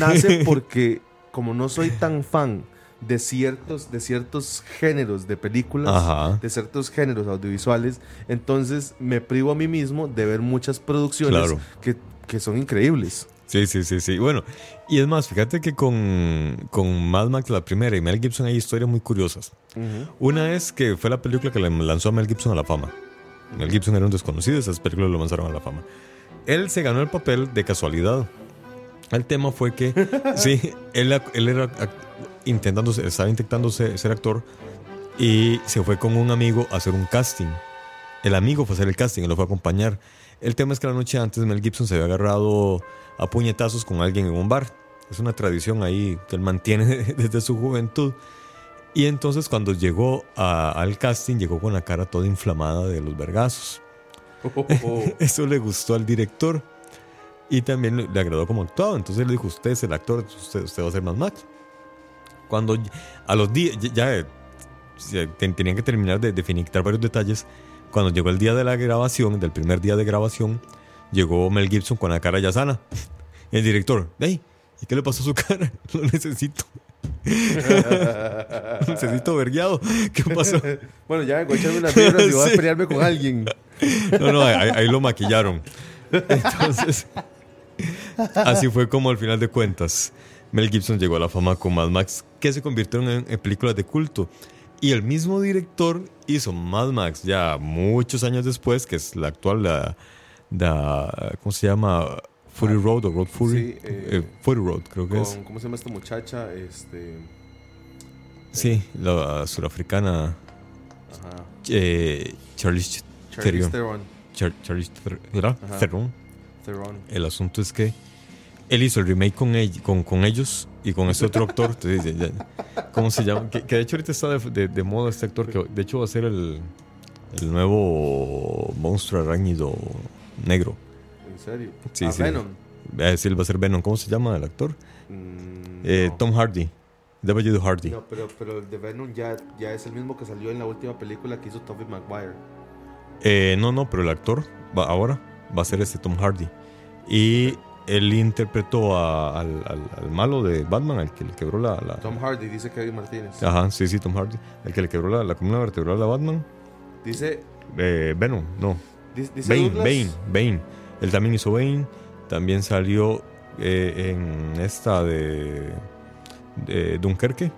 nace porque, como no soy tan fan de ciertos, de ciertos géneros de películas, Ajá. de ciertos géneros audiovisuales, entonces me privo a mí mismo de ver muchas producciones Claro. que, que son increíbles. Sí, sí, sí, sí. Bueno, y es más, fíjate que con, con Mad Max, la primera, y Mel Gibson hay historias muy curiosas. Una es que fue la película que le lanzó a Mel Gibson a la fama. Mel Gibson era un desconocido, esas películas lo lanzaron a la fama. Él se ganó el papel de casualidad. El tema fue que, sí, él, él era intentando, estaba intentando ser, ser actor y se fue con un amigo a hacer un casting. El amigo fue a hacer el casting y lo fue a acompañar. El tema es que la noche antes Mel Gibson se había agarrado a puñetazos con alguien en un bar. Es una tradición ahí que él mantiene desde su juventud. Y entonces cuando llegó a- al casting, llegó con la cara toda inflamada de los vergazos. Eso le gustó al director y también le, agradó como actuado. Entonces le dijo, usted es el actor, usted, usted va a ser más Max. Cuando a los días, ya, ya, se- ten- tenían que terminar de, de finiquitar varios detalles, cuando llegó el día de la grabación, del primer día de grabación, llegó Mel Gibson con la cara ya sana. El director, hey, ¿y qué le pasó a su cara? Lo necesito. Necesito vergueado. ¿Qué pasó? Bueno, ya echarme unas vibras y voy a pelearme con alguien. No, no, ahí, ahí lo maquillaron. Entonces, así fue como al final de cuentas, Mel Gibson llegó a la fama con Mad Max, que se convirtieron en, en películas de culto. Y el mismo director hizo Mad Max ya muchos años después, que es la actual, la, la- ¿cómo se llama? Fury Road o Road Fury. Sí, eh, Eh, Fury Road, creo que es. Con, ¿Cómo se llama esta muchacha? Este. Sí, la surafricana Ajá. eh, Charlize Theron. Theron. Char- Charlize Theron. Theron. Theron. El asunto es que él hizo el remake con, con, con ellos y con este otro actor. ¿Cómo se llama? Que, que de hecho ahorita está de, de- de moda este actor, que de hecho va a ser el, el nuevo monstruo arácnido negro. ¿En serio? Sí, sí. Venom. A decir, va a ser Venom. ¿Cómo se llama el actor? Mm, Eh, no. Tom Hardy. W. Hardy. No, pero, pero el de Venom ya, ya es el mismo que salió en la última película que hizo Tobey Maguire. Eh, no, no, pero el actor va, ahora va a ser este Tom Hardy. Y él interpretó a- al, al- al malo de Batman, al que le quebró la... la- Tom Hardy, dice Kevin Martínez. Ajá, sí, sí, Tom Hardy. El que le quebró la, la columna vertebral a Batman. Dice, Eh, Venom, no. Dice, Bane, Douglas- Bane, Bane. Él también hizo Bane. También salió eh, en esta de, de Dunkerque.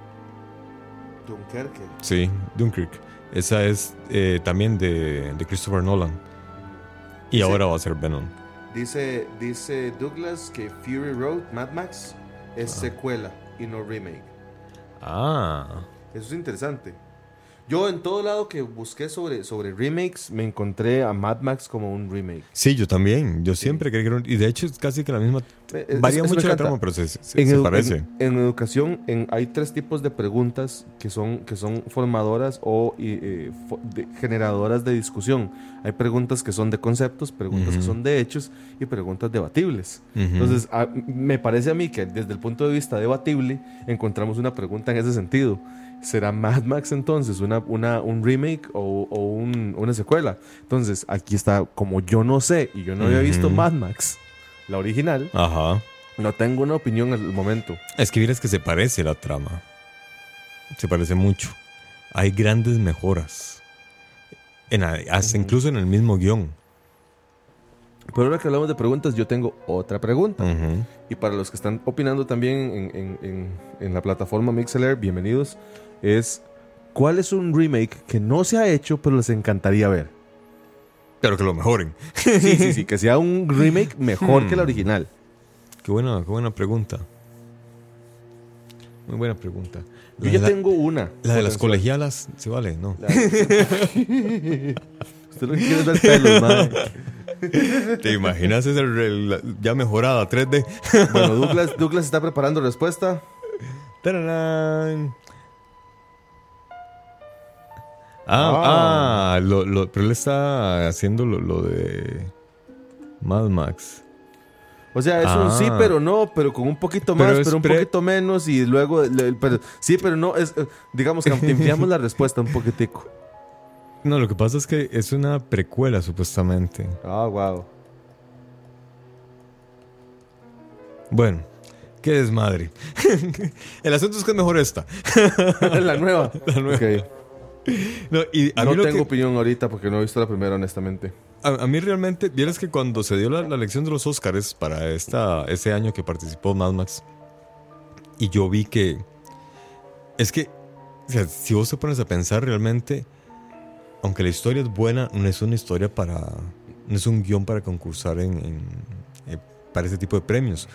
Dunkerque. Sí, Dunkirk. Esa es eh, también de, de Christopher Nolan. Y ahora va a ser Venom. Dice, dice Douglas que Fury Road, Mad Max, es Ah. secuela y no remake. Ah. Eso es interesante. Yo en todo lado que busqué sobre, sobre remakes, me encontré a Mad Max como un remake. Sí, yo también. Yo siempre creí que era un- Y de hecho es casi que la misma... Eh, es- Varía mucho la trama, pero se, se- En, se parece. en- en educación en- hay tres tipos de preguntas que son, que son formadoras o eh, de- generadoras de discusión. Hay preguntas que son de conceptos, preguntas que son de hechos y preguntas debatibles. Entonces, a- me parece a mí que desde el punto de vista debatible encontramos una pregunta en ese sentido. ¿Será Mad Max entonces una, una, un remake o, o un- una secuela? Entonces, aquí está, como yo no sé y yo no había visto. Mad Max, la original, Ajá. no tengo una opinión al momento. Es que vieras que se parece la trama. Se parece mucho. Hay grandes mejoras. En, a- hasta incluso en el mismo guion. Pero ahora que hablamos de preguntas, yo tengo otra pregunta. Y para los que están opinando también en, en- en- en la plataforma MixLR, bienvenidos. Es, ¿cuál es un remake que no se ha hecho pero les encantaría ver? Pero que lo mejoren. Sí, sí, sí, que sea un remake mejor Hmm. que la original. Qué buena, qué buena pregunta. Muy buena pregunta. Yo ya tengo una. la de las colegialas, ¿se vale? No. La- Usted lo que quiere es ver pelos, madre. ¿Te imaginas esa re- ya mejorada 3D? Bueno, Douglas, Douglas está preparando respuesta. ¡Tararán! Ah, ah, lo, lo- pero él está haciendo lo, lo de Mad Max. O sea, es un Ah. sí, pero no, pero con un poquito más, Pero un poquito menos y luego, le- pero- sí, pero no, es, eh, digamos que ampliamos la respuesta un poquitico. No, lo que pasa es que es una precuela, supuestamente. Ah, wow. Bueno, qué desmadre. El asunto es que es mejor esta. la nueva. La nueva. Ok. No, y a no mí lo tengo que- opinión ahorita porque no he visto la primera, honestamente. A, a mí realmente, vieras que cuando se dio la, la elección de los Oscars para esta, ese año que participó Mad Max, y yo vi que. Es que, o sea, si vos te pones a pensar realmente, aunque la historia es buena, no es una historia para. No es un guion para concursar en, en- eh, para ese tipo de premios.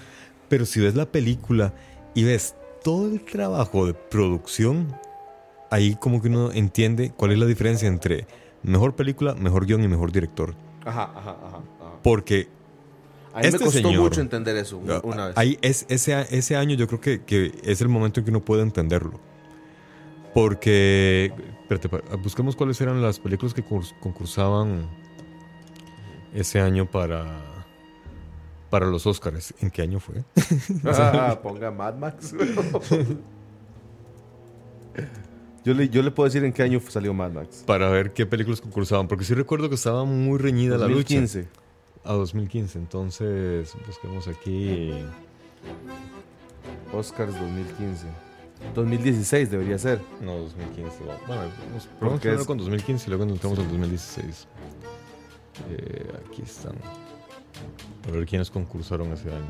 Pero si ves la película y ves todo el trabajo de producción, ahí como que uno entiende cuál es la diferencia entre mejor película, mejor guion y mejor director. Ajá, ajá, ajá. Porque A mí Este me costó señor- mucho entender eso una, vez. ahí es, ese, ese año yo creo que, que es el momento en que uno puede entenderlo. Porque, espérate, busquemos cuáles eran las películas que curs- concursaban ese año para, para los Oscars. ¿En qué año fue? Ah, ponga Mad Max. yo, le, yo le puedo decir en qué año salió Mad Max. Para ver qué películas concursaban. Porque sí recuerdo que estaba muy reñida la lucha. 2015. A 2015. Entonces, busquemos aquí. Oscars 2015. 2016 debería ser. No, 2015. Bueno, vamos, vamos Porque primero es- con 2015 y luego nos vamos al 2016. Eh, aquí están. A ver quiénes concursaron ese año.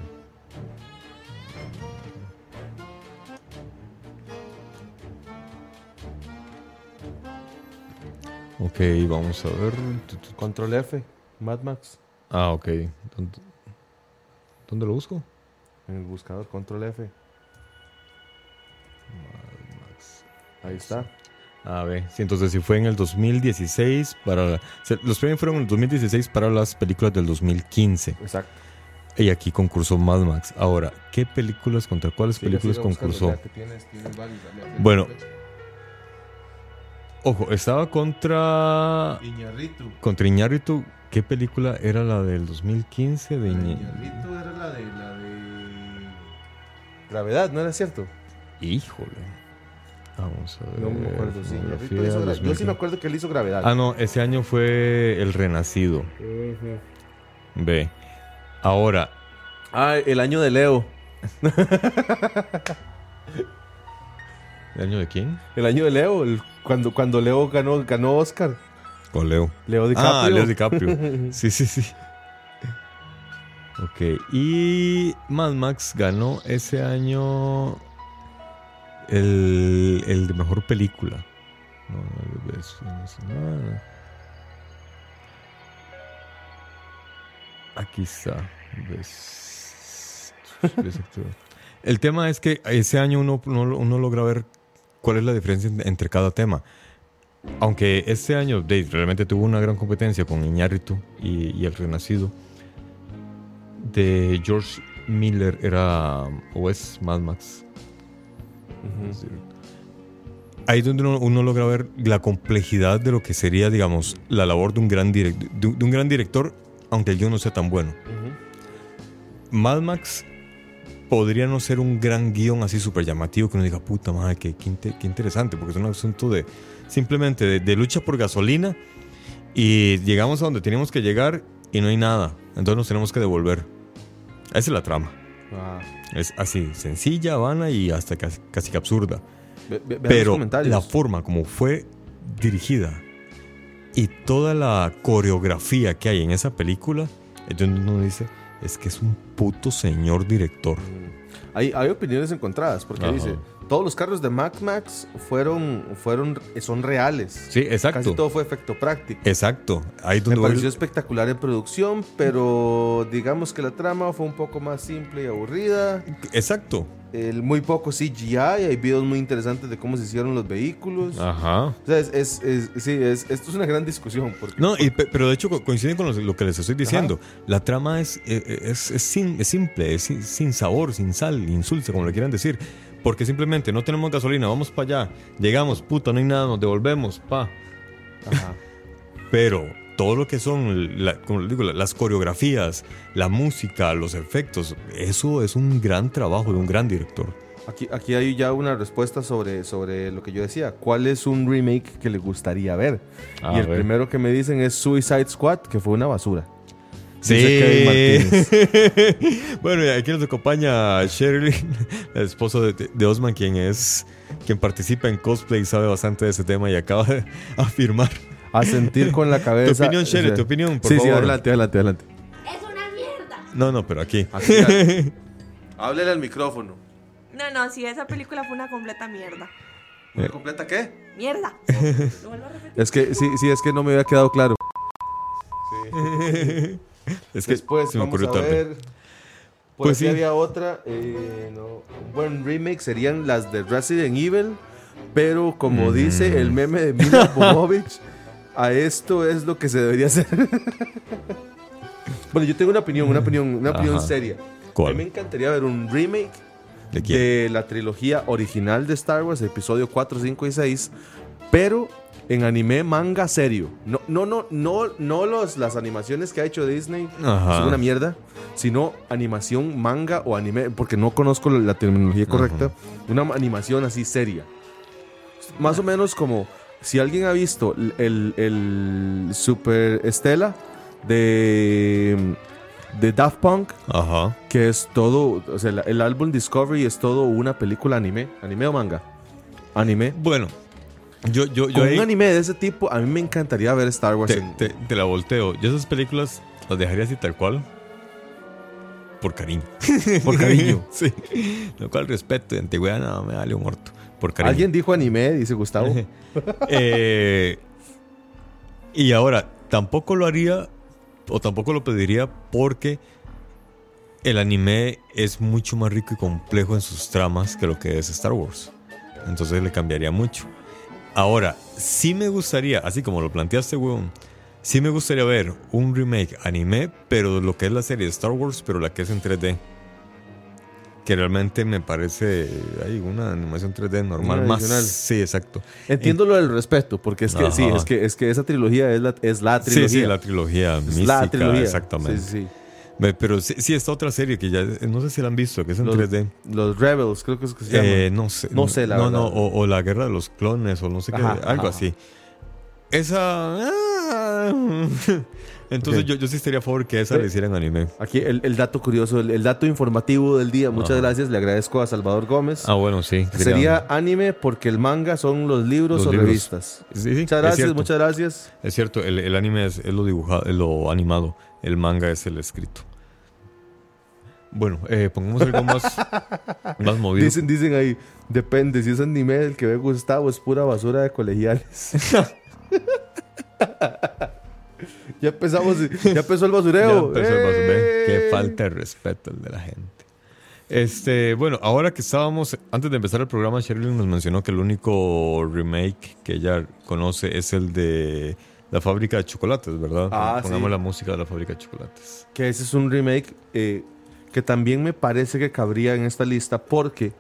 Ok, vamos a ver. Control F. Mad Max. Ah, ok. ¿Dónde, dónde lo busco? En el buscador, Control F. Ahí está. A ver, sí, entonces si fue en el 2016 para... Los premios fueron en el 2016 para las películas del 2015. Exacto. Y aquí concursó Mad Max. Ahora, ¿qué películas contra cuáles películas concursó? Bueno. Ojo, estaba contra Iñarritu. contra Iñárritu. ¿Qué película era la del 2015 de Iña- Iñarritu era la de, la de... Gravedad, ¿no era cierto? Híjole. Vamos a ver. No me acuerdo, sí. Hizo gra- Yo 2015. sí me acuerdo que él hizo Gravedad. Ah, no, ese año fue El Renacido. Ve. Ahora, Ah, el año de Leo. ¿el año de quién? El año de Leo, el- cuando, cuando Leo ganó, ganó Oscar. O Leo. Leo DiCaprio. Ah, Leo DiCaprio. Sí, sí, sí. Ok. Y Mad Max ganó ese año el, el de mejor película. No, no, es- es- no. Aquí está. Best- Best Actor. El tema es que ese año uno, uno, uno logra ver cuál es la diferencia en- entre cada tema. Aunque este año Dave realmente tuvo una gran competencia con Iñárritu y, y El Renacido, de George Miller era o es Mad Max. Es decir, Ahí es donde uno, uno logra ver la complejidad de lo que sería, digamos, la labor de un gran, direc- de, de un gran director, aunque el guion no sea tan bueno. Mad Max podría no ser un gran guion así súper llamativo que uno diga, puta madre, qué, qué inte- qué interesante, porque es un asunto de simplemente de, de lucha por gasolina y llegamos a donde teníamos que llegar y no hay nada. Entonces nos tenemos que devolver. Esa es la trama. Ah. Es así, sencilla, vana y hasta casi, casi que absurda. Ve- ve- Pero la forma como fue dirigida y toda la coreografía que hay en esa película, es donde uno dice, es que es un puto señor director. Hay, hay opiniones encontradas, porque Ajá. dice, todos los carros de Mad Max fueron, fueron, son reales. Sí, exacto. Casi todo fue efecto práctico. Exacto. Ahí es Me donde pareció espectacular en producción, pero digamos que la trama fue un poco más simple y aburrida. Exacto. El, muy poco CGI, hay videos muy interesantes de cómo se hicieron los vehículos. Ajá. O sea, es, es- es- sí, es, esto es una gran discusión. Porque, No, y pe- pero de hecho co- coinciden con lo que les estoy diciendo. La trama es, eh, es, es sin- es simple, es sin, sin sabor, sin sal, insulsa, como le quieran decir. Porque simplemente no tenemos gasolina, vamos para allá, llegamos, puta, no hay nada, nos devolvemos, pa. Ajá. Pero todo lo que son, la- como digo, la- las coreografías, la música, los efectos, eso es un gran trabajo de un gran director. Aquí, aquí hay ya una respuesta sobre, sobre lo que yo decía. ¿Cuál es un remake que le gustaría ver? A y el ver. primero que me dicen es Suicide Squad, que fue una basura. Sí. Bueno, y aquí nos acompaña Shirley, la esposa de, de Osman, quien es quien participa en cosplay y sabe bastante de ese tema y acaba de afirmar. A sentir con la cabeza. Tu opinión, Shirley, O sea, tu opinión, por sí, sí, adelante, adelante, adelante. Es una mierda. No, no, pero aquí. Aquí. Háblele al micrófono. No, no, sí, esa película fue una completa mierda. ¿Me completa qué? Mierda. Lo vuelvo a repetir. Es que sí, sí, es que no me había quedado claro. Es que Después se me vamos a tarde. ver. Por Pues sí. había otra. eh, no, un buen remake serían las de Resident Evil. Pero como Mm. dice el meme de Mila Jovovich, a esto es lo que se debería hacer. bueno, yo tengo una opinión, una opinión, una opinión Ajá. seria. ¿Cuál? A mí me encantaría ver un remake ¿De de la trilogía original de Star Wars, episodio 4, 5 y 6, pero en anime manga serio. No, no, no, no, no los, las animaciones que ha hecho Disney, Ajá. son una mierda, sino animación manga o anime, porque no conozco la, terminología correcta, una animación así seria. Más o menos como si alguien ha visto el, el, el Super Estela de, de Daft Punk, Ajá. que es todo, o sea, la- el álbum Discovery es todo una película anime, anime o manga, anime. Bueno, yo, yo, yo Con ahí un anime de ese tipo, a mí me encantaría ver Star Wars. te, en- te- te la volteo. Yo esas películas las dejaría así tal cual. Por cariño. Por cariño. sí. Lo cual respeto de antigüedad nada me vale un muerto. Por cariño. Alguien dijo anime, dice Gustavo. Eh, y ahora, tampoco lo haría o tampoco lo pediría porque el anime es mucho más rico y complejo en sus tramas que lo que es Star Wars. Entonces le cambiaría mucho. Ahora, sí me gustaría, así como lo planteaste, weón, sí me gustaría ver un remake anime, pero de lo que es la serie de Star Wars, pero la que es en 3D. Que realmente me parece hay una animación 3D normal más. Sí, exacto. Entiendo lo del respeto, porque es que sí, es que, es que esa trilogía es la, es la trilogía. Sí, sí, la trilogía Es mística, la trilogía. exactamente. Sí, sí, Pero sí, sí, esta otra serie que ya, no sé si la han visto, que es en Los, 3D. los Rebels, creo que es que se llama. Eh, no sé. No sé, la No, verdad. no, o, o la guerra de los clones, o no sé qué, algo ajá. así. Esa. ah, Entonces yo, yo sí estaría a favor que esa Ve- le hicieran anime. Aquí el, el dato curioso, el, el dato informativo del día. Muchas Ajá. gracias, le agradezco a Salvador Gómez. Ah, bueno, sí. Sería anime porque el manga son los libros Los o libros. revistas. Sí, sí, Muchas gracias, muchas gracias. Es cierto, el, el anime es, es lo dibujado, es lo animado. El manga es el escrito. Bueno, eh, pongamos algo más, más movido. Dicen, dicen ahí, Depende, si es anime el que ve Gustavo, es pura basura de colegiales. ya empezamos, ya empezó el Ya basureo. empezó el ve, Qué falta de respeto el de la gente. Este, bueno, ahora que estábamos, antes de empezar el programa, Sherilyn nos mencionó que el único remake que ella conoce es el de La Fábrica de Chocolates, ¿verdad? Ah, Pongamos sí. la música de La Fábrica de Chocolates. Que ese es un remake eh, que también me parece que cabría en esta lista porque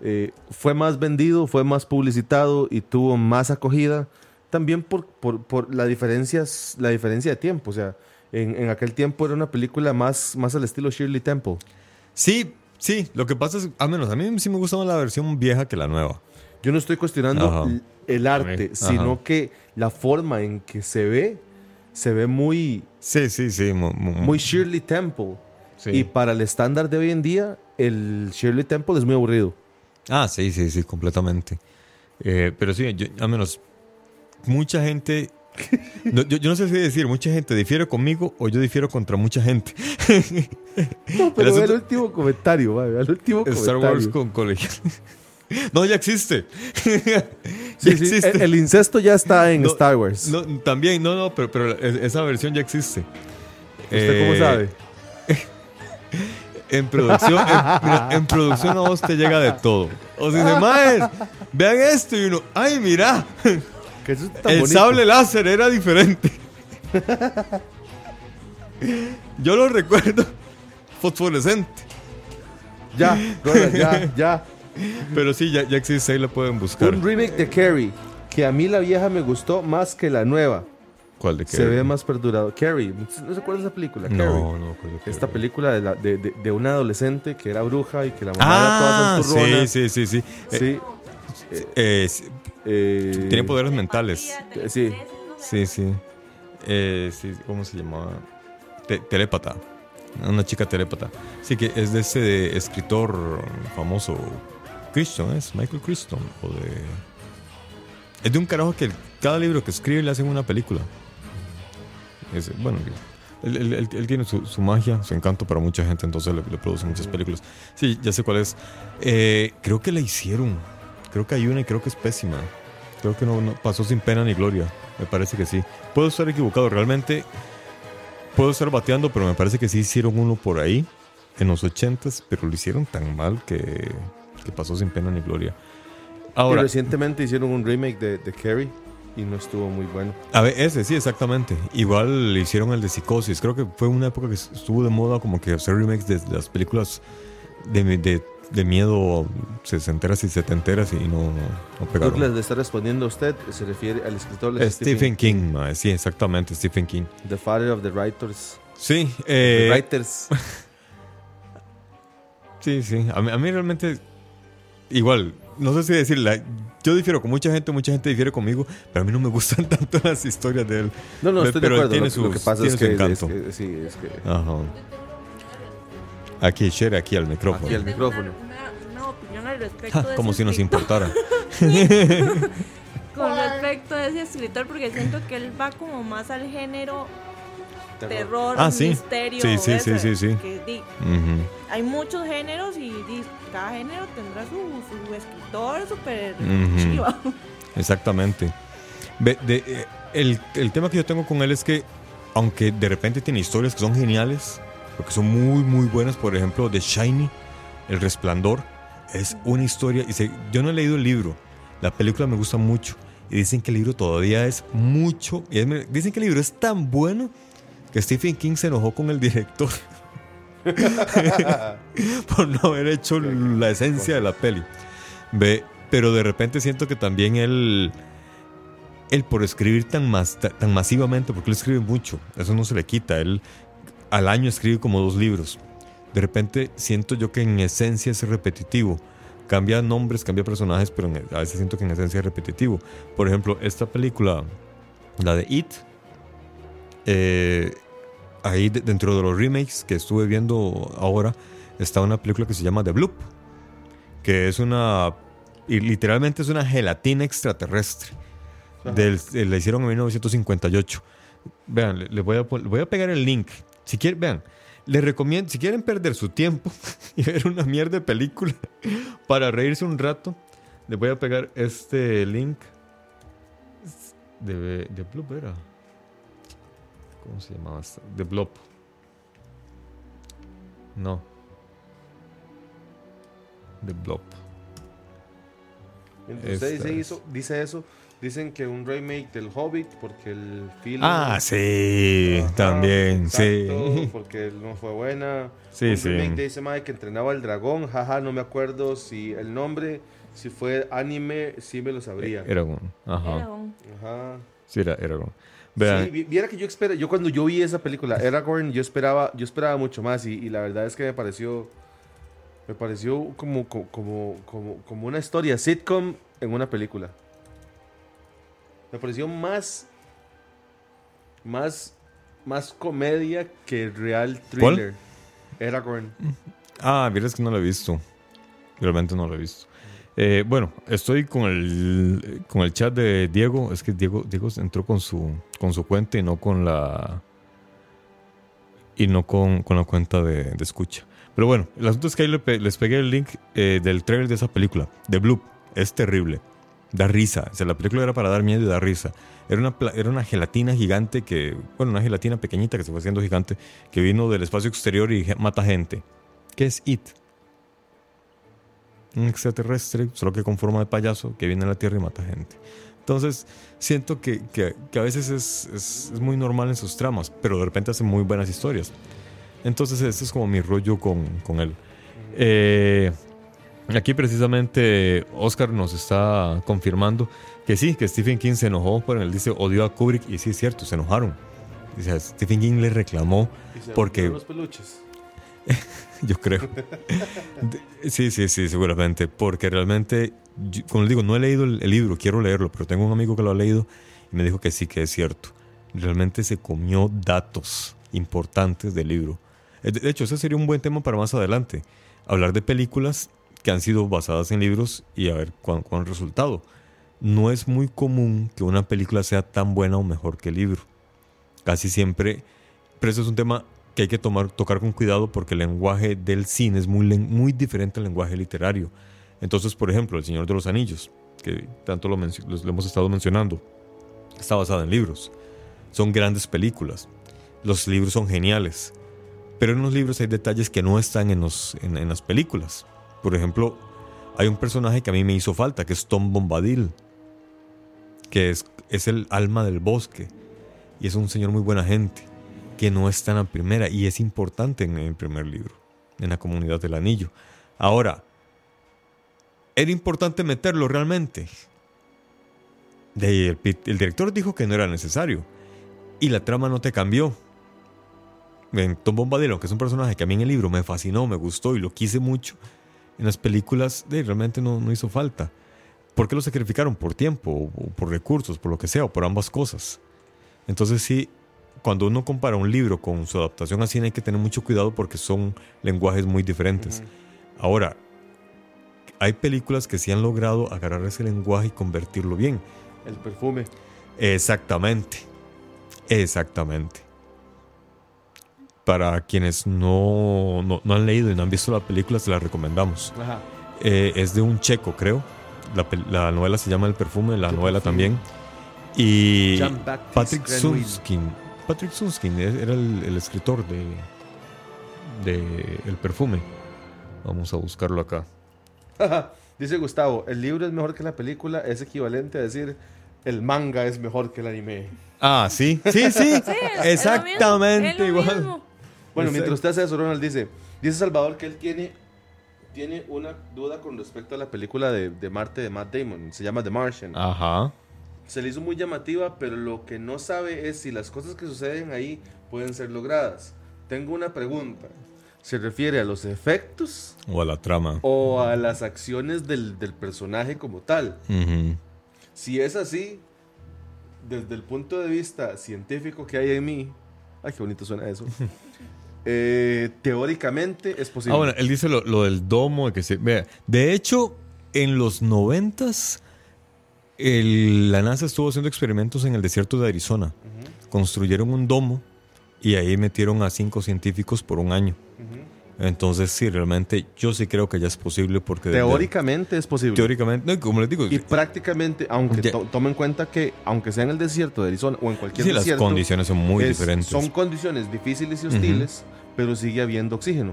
eh, fue más vendido, fue más publicitado y tuvo más acogida. También por, por, por la, diferencias, la diferencia de tiempo. O sea, en, en aquel tiempo era una película más, más al estilo Shirley Temple. Sí, sí, lo que pasa es, al menos a mí sí me gusta más la versión vieja que la nueva. Yo no estoy cuestionando Ajá. el arte, Ajá. sino que la forma en que se ve, se ve muy, Sí, sí, sí. mu- mu- muy Shirley Temple. Sí. Y para el estándar de hoy en día, el Shirley Temple es muy aburrido. Ah, sí, sí, sí, completamente. Eh, pero sí, yo- al menos mucha gente. no, yo, yo no sé si decir, mucha gente difiere conmigo o yo difiero contra mucha gente. No, pero El ve el asunto- último comentario, el último Star comentario. Wars con colegio. No, ya existe. Sí, Ya sí, existe. el, el incesto ya está en No, Star Wars. No, también, no, no, pero, pero es- esa versión ya existe. ¿Usted cómo Eh, sabe? En producción, en, mira, en producción a vos te llega de todo. O sea, dice, maes, vean esto y uno, ay, mira, Que eso el bonito. sable láser era diferente. Yo lo recuerdo fosforescente. Ya, ya, ya. Pero sí, ya, ya existe, ahí la pueden buscar. Un remake de Carrie, que a mí la vieja me gustó más que la nueva. ¿Cuál de qué? Se ve más perdurado. Carrie, ¿no se acuerdan de esa película? Carrie. No, no, ¿cuál de qué? Esta película de, la- de, de- de una adolescente que era bruja y que la mamá Ah, era toda santurrona. sí, sí, sí, sí. Eh, Sí, eh, eh, tiene poderes mentales. sí. Sí, sí. Eh, sí, ¿Cómo se llamaba? Te- telépata. Una chica telépata. Sí, que es de ese escritor famoso. Crichton, ¿es? Michael Crichton. O de. Es de un carajo que cada libro que escribe le hacen una película. Es- bueno, él, él- él- él tiene su, su magia, su encanto para mucha gente, entonces le, le produce muchas películas. Sí, ya sé cuál es. Eh, creo que la hicieron. Creo que hay una y creo que es pésima. Creo que no, no- pasó sin pena ni gloria. Me parece que sí. Puedo estar equivocado. Realmente puedo estar bateando, pero me parece que sí hicieron uno por ahí en los ochentas, pero lo hicieron tan mal que, que pasó sin pena ni gloria. Y Ahora, recientemente hicieron un remake de, de Carrie y no estuvo muy bueno. a ver, ese sí, exactamente. Igual hicieron el de Psicosis. Creo que fue una época que estuvo de moda como que hacer remakes de las películas de, de, de miedo sesenteras y setenteras y no, no, pegaron. Douglas le está respondiendo a usted, se refiere al escritor Eh, Stephen King, mae, sí, exactamente, Stephen King. The Father of the Writers. Sí, The eh, writers. sí, sí. A mí, a mí realmente, igual, no sé si decirla. Yo difiero con mucha gente, mucha gente difiere conmigo, pero a mí no me gustan tanto las historias de él. No, no, estoy de pero acuerdo. tiene Lo, lo sus- que pasa tiene es que, es encanto. que- sí, es que Ajá. Aquí, share aquí al micrófono. Aquí al micrófono. Una, opinión al respecto de Como ese si nos importara. Con respecto a ese escritor, porque siento que él va como más al género terror, Ah, sí. misterio. Sí, sí, ese, sí, sí, sí. que di- Ujú. hay muchos géneros y di, cada género tendrá su, su escritor súper Ujú. chiva. Exactamente. Ve, de- eh, el, el tema que yo tengo con él es que, aunque de repente tiene historias que son geniales, porque son muy, muy buenas, por ejemplo, The Shiny, El Resplandor, es una historia. Y se- yo no he leído el libro, la película me gusta mucho. Y dicen que el libro todavía es mucho. y es- dicen que el libro es tan bueno que Stephen King se enojó con el director por no haber hecho la esencia de la peli. Ve, pero de repente siento que también él, él por escribir tan, mas- tan masivamente, porque él escribe mucho, eso no se le quita, él al año escribe como dos libros. De repente siento yo que en esencia es repetitivo. Cambia nombres, cambia personajes, pero en- a veces siento que en esencia es repetitivo. Por ejemplo, esta película, la de It, eh, ahí de- dentro de los remakes que estuve viendo ahora, está una película que se llama The Bloop, que es una, y literalmente es una gelatina extraterrestre. Del, eh, la hicieron en 1958. Vean, le, le voy, a, voy a pegar el link. Si quieren, vean, Les recomiendo, si quieren perder su tiempo y ver una mierda de película para reírse un rato, les voy a pegar este link de, de Blob era. ¿Cómo se llamaba? esta? De Blob. No. De Blob. Usted Esta dice es. eso, dice eso, dicen que un remake del Hobbit porque el film... Ah, sí, Ajá, también, sí. Porque no fue buena. Sí, un sí. remake de ese mae que entrenaba al dragón, jaja, no me acuerdo si el nombre, si fue anime, sí me lo sabría. Eragon. Ajá. Aragorn. Ajá. Sí, era Eragon. Vean, Sí, vi- viera que yo espera, yo cuando yo vi esa película, Aragorn, yo esperaba, yo esperaba mucho más y, y la verdad es que me pareció, me pareció como, co- como, como, como una historia sitcom en una película. Me pareció más, más, más comedia que real ¿Cuál? thriller. Aragorn. Ah, vieras que no lo he visto. Realmente no lo he visto. Eh, bueno, estoy con el, con el chat de Diego. Es que Diego, Diego entró con su, con su cuenta y no con la. Y no con, con la cuenta de, escucha. Pero bueno, el asunto es que ahí les pegué el link eh, del trailer de esa película, de Blue. Es terrible. Da risa. O sea, la película era para dar miedo y dar risa. Era una, era una gelatina gigante que. Bueno, una gelatina pequeñita que se fue haciendo gigante. Que vino del espacio exterior y mata gente. ¿Qué es It? Un extraterrestre, solo que con forma de payaso, que viene a la Tierra y mata gente. Entonces, siento que, que- que a veces es, es- es muy normal en sus tramas, pero de repente hace muy buenas historias. Entonces, ese es como mi rollo con, con él. Eh, aquí precisamente Oscar nos está confirmando que sí, que Stephen King se enojó, pero él dice odió a Kubrick, y sí es cierto, se enojaron. Dice, Stephen King le reclamó Porque- los peluches. yo creo. Sí, sí, sí, seguramente. Porque realmente, como les digo, no he leído el, el libro, quiero leerlo, pero tengo un amigo que lo ha leído y me dijo que sí, que es cierto. Realmente se comió datos importantes del libro. Eh, De hecho, ese sería un buen tema para más adelante. Hablar de películas que han sido basadas en libros y a ver cuán, cuán resultado. No es muy común que una película sea tan buena o mejor que el libro. Casi siempre, pero eso es un tema que hay que tomar, tocar con cuidado porque el lenguaje del cine es muy, muy diferente al lenguaje literario. Entonces, por ejemplo, El Señor de los Anillos, que tanto lo, hemos estado mencionando, está basada en libros. Son grandes películas. Los libros son geniales. Pero en los libros hay detalles que no están en, en las películas. Por ejemplo, hay un personaje que a mí me hizo falta, que es Tom Bombadil, que es, es el alma del bosque. Y es un señor muy buena gente que no está en la primera y es importante en el primer libro, en la comunidad del anillo. Ahora, ¿era importante meterlo realmente? De ahí el, director dijo que no era necesario y la trama no te cambió. En Tom Bombadil, que es un personaje que a mí en el libro me fascinó, me gustó y lo quise mucho, en las películas de, realmente no, no hizo falta. ¿Por qué lo sacrificaron? Por tiempo, o por recursos, por lo que sea, o por ambas cosas. Entonces sí, cuando uno compara un libro con su adaptación a cine hay que tener mucho cuidado porque son lenguajes muy diferentes. Ahora, hay películas que sí han logrado agarrar ese lenguaje y convertirlo bien. El perfume. Exactamente. Exactamente. Para quienes no, no, no han leído y no han visto la película, se la recomendamos. Ajá. Eh, es de un checo, creo. La, novela se llama El perfume, la El novela perfume. también. Y Patrick Grenouille. Patrick Sunskin era el, el escritor de, de El perfume. Vamos a buscarlo acá. Dice Gustavo, el libro es mejor que la película, es equivalente a decir el manga es mejor que el anime. Ah, sí, sí, sí. Exactamente igual. mismo. Bueno, Exacto. mientras usted hace eso, Ronald dice, dice Salvador que él tiene, tiene una duda con respecto a la película de, de Marte de Matt Damon, se llama The Martian. Ajá. Se le hizo muy llamativa, pero lo que no sabe es si las cosas que suceden ahí pueden ser logradas. Tengo una pregunta. ¿Se refiere a los efectos O a la trama. o a las acciones del, del personaje como tal? Si es así, desde el punto de vista científico que hay en mí, ay, qué bonito suena eso. eh, teóricamente es posible. Ah, bueno, él dice lo, lo del domo, de que se vea. De hecho, en los noventas, el- la NASA estuvo haciendo experimentos en el desierto de Arizona. Construyeron un domo y ahí metieron a cinco científicos por un año. Entonces, sí, realmente yo sí creo que ya es posible porque... desde- Teóricamente es posible. teóricamente, no, como les digo, Y prácticamente, aunque Ya. to- tome en cuenta que, aunque sea en el desierto de Arizona o en cualquier sí, las desierto, condiciones son muy es- diferentes. Son condiciones difíciles y hostiles, pero sigue habiendo oxígeno.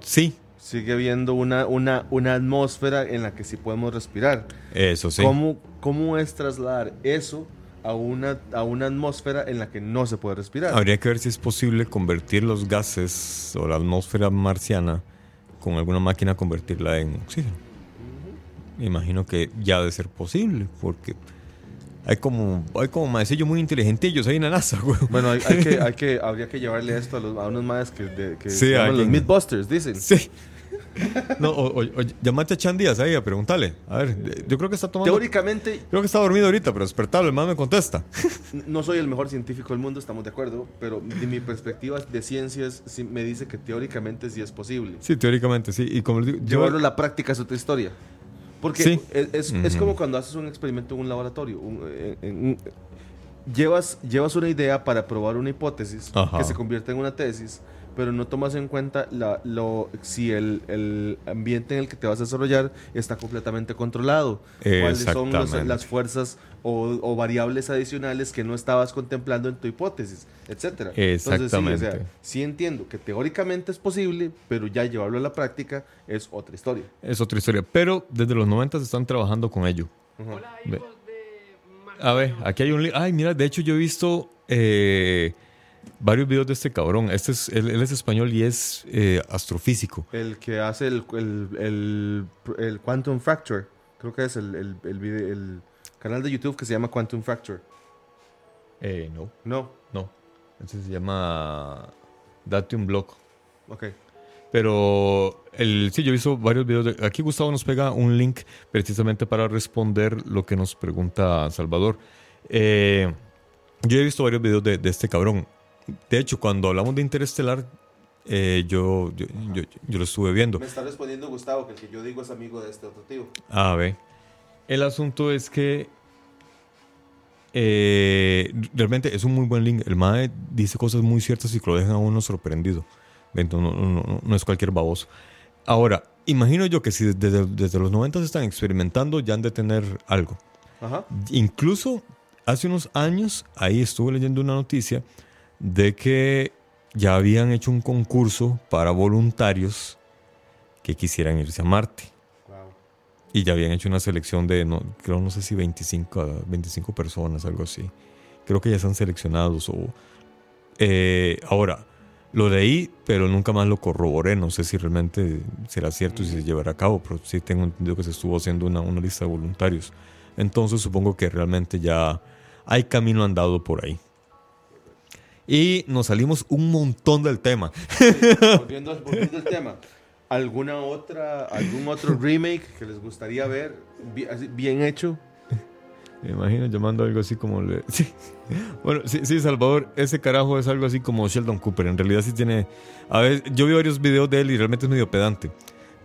Sí, Sigue habiendo una, una, una atmósfera en la que sí podemos respirar. eso sí. ¿Cómo, ¿Cómo es trasladar eso a una, a una atmósfera en la que no se puede respirar? Habría que ver si es posible convertir los gases o la atmósfera marciana con alguna máquina, convertirla en oxígeno. Imagino que ya de ser posible, porque hay como, hay como maecillos muy inteligentillos ahí en la NASA, güey. Bueno, hay, hay que, hay que, habría que llevarle esto a, los, a unos más que, de- que Sí, llaman los Mythbusters, dicen. Sí. No, o, o- o llamate a Chan Díaz ahí a preguntarle. A ver, yo creo que está tomando. Teóricamente, Creo que está dormido ahorita, pero despertable, el man me contesta. no soy el mejor científico del mundo, estamos de acuerdo, pero de mi perspectiva de ciencias sí me dice que teóricamente sí es posible. Sí, teóricamente sí. Y como digo, yo- Llevarlo a la práctica es otra historia. Porque Sí. es, es- como cuando haces un experimento en un laboratorio. un- en- en llevas, llevas una idea para probar una hipótesis Ajá. que se convierte en una tesis, pero no tomas en cuenta la, lo, si el, el ambiente en el que te vas a desarrollar está completamente controlado. ¿Cuáles son los- Exactamente. las fuerzas o, o variables adicionales que no estabas contemplando en tu hipótesis, etcétera? Entonces, sí, o sea, Exactamente. sí entiendo que teóricamente es posible, pero ya llevarlo a la práctica es otra historia. es otra historia. Pero desde los 90 están trabajando con ello. Ve. A ver, aquí hay un... Ay, mira, de hecho yo he visto eh, varios videos de este cabrón. Este es, él, él es español y es eh, astrofísico. El que hace el, el, el, el Quantum Fracture. Creo que es el, el, el, vide- el canal de YouTube que se llama Quantum Fracture. Eh, no, No, no. Este se llama Date un Block. ok. Pero el, sí, yo he visto varios videos. de- aquí Gustavo nos pega un link precisamente para responder lo que nos pregunta Salvador. Eh, yo he visto varios videos de, de este cabrón. De hecho, cuando hablamos de Interestelar, eh, yo, yo, yo, yo lo estuve viendo. Me está respondiendo Gustavo que el que yo digo es amigo de este otro tío. A ver. El asunto es que eh, realmente es un muy buen link. El MAE dice cosas muy ciertas y que lo dejan a uno sorprendido. Entonces, no, no- no- es cualquier baboso. Ahora, imagino yo que si desde, desde los 90 se están experimentando, ya han de tener algo. Ajá. Incluso hace unos años, ahí estuve leyendo una noticia de que ya habían hecho un concurso para voluntarios que quisieran irse a Marte. Wow. Y ya habían hecho una selección de, no, creo, no sé si 25, a 25 personas, algo así. Creo que ya están seleccionados. O, eh, ahora, lo leí, pero nunca más lo corroboré. No sé si realmente será cierto y si se llevará a cabo, pero sí tengo entendido que se estuvo haciendo una, una lista de voluntarios. Entonces supongo que realmente ya hay camino andado por ahí. Y nos salimos un montón del tema. volviendo, volviendo al tema. ¿Alguna otra, algún otro remake que les gustaría ver bien hecho? Me imagino llamando algo así como... le- Sí. Bueno, sí, sí, Salvador, ese carajo es algo así como Sheldon Cooper. En realidad sí tiene... A ver, yo vi varios videos de él y realmente es medio pedante.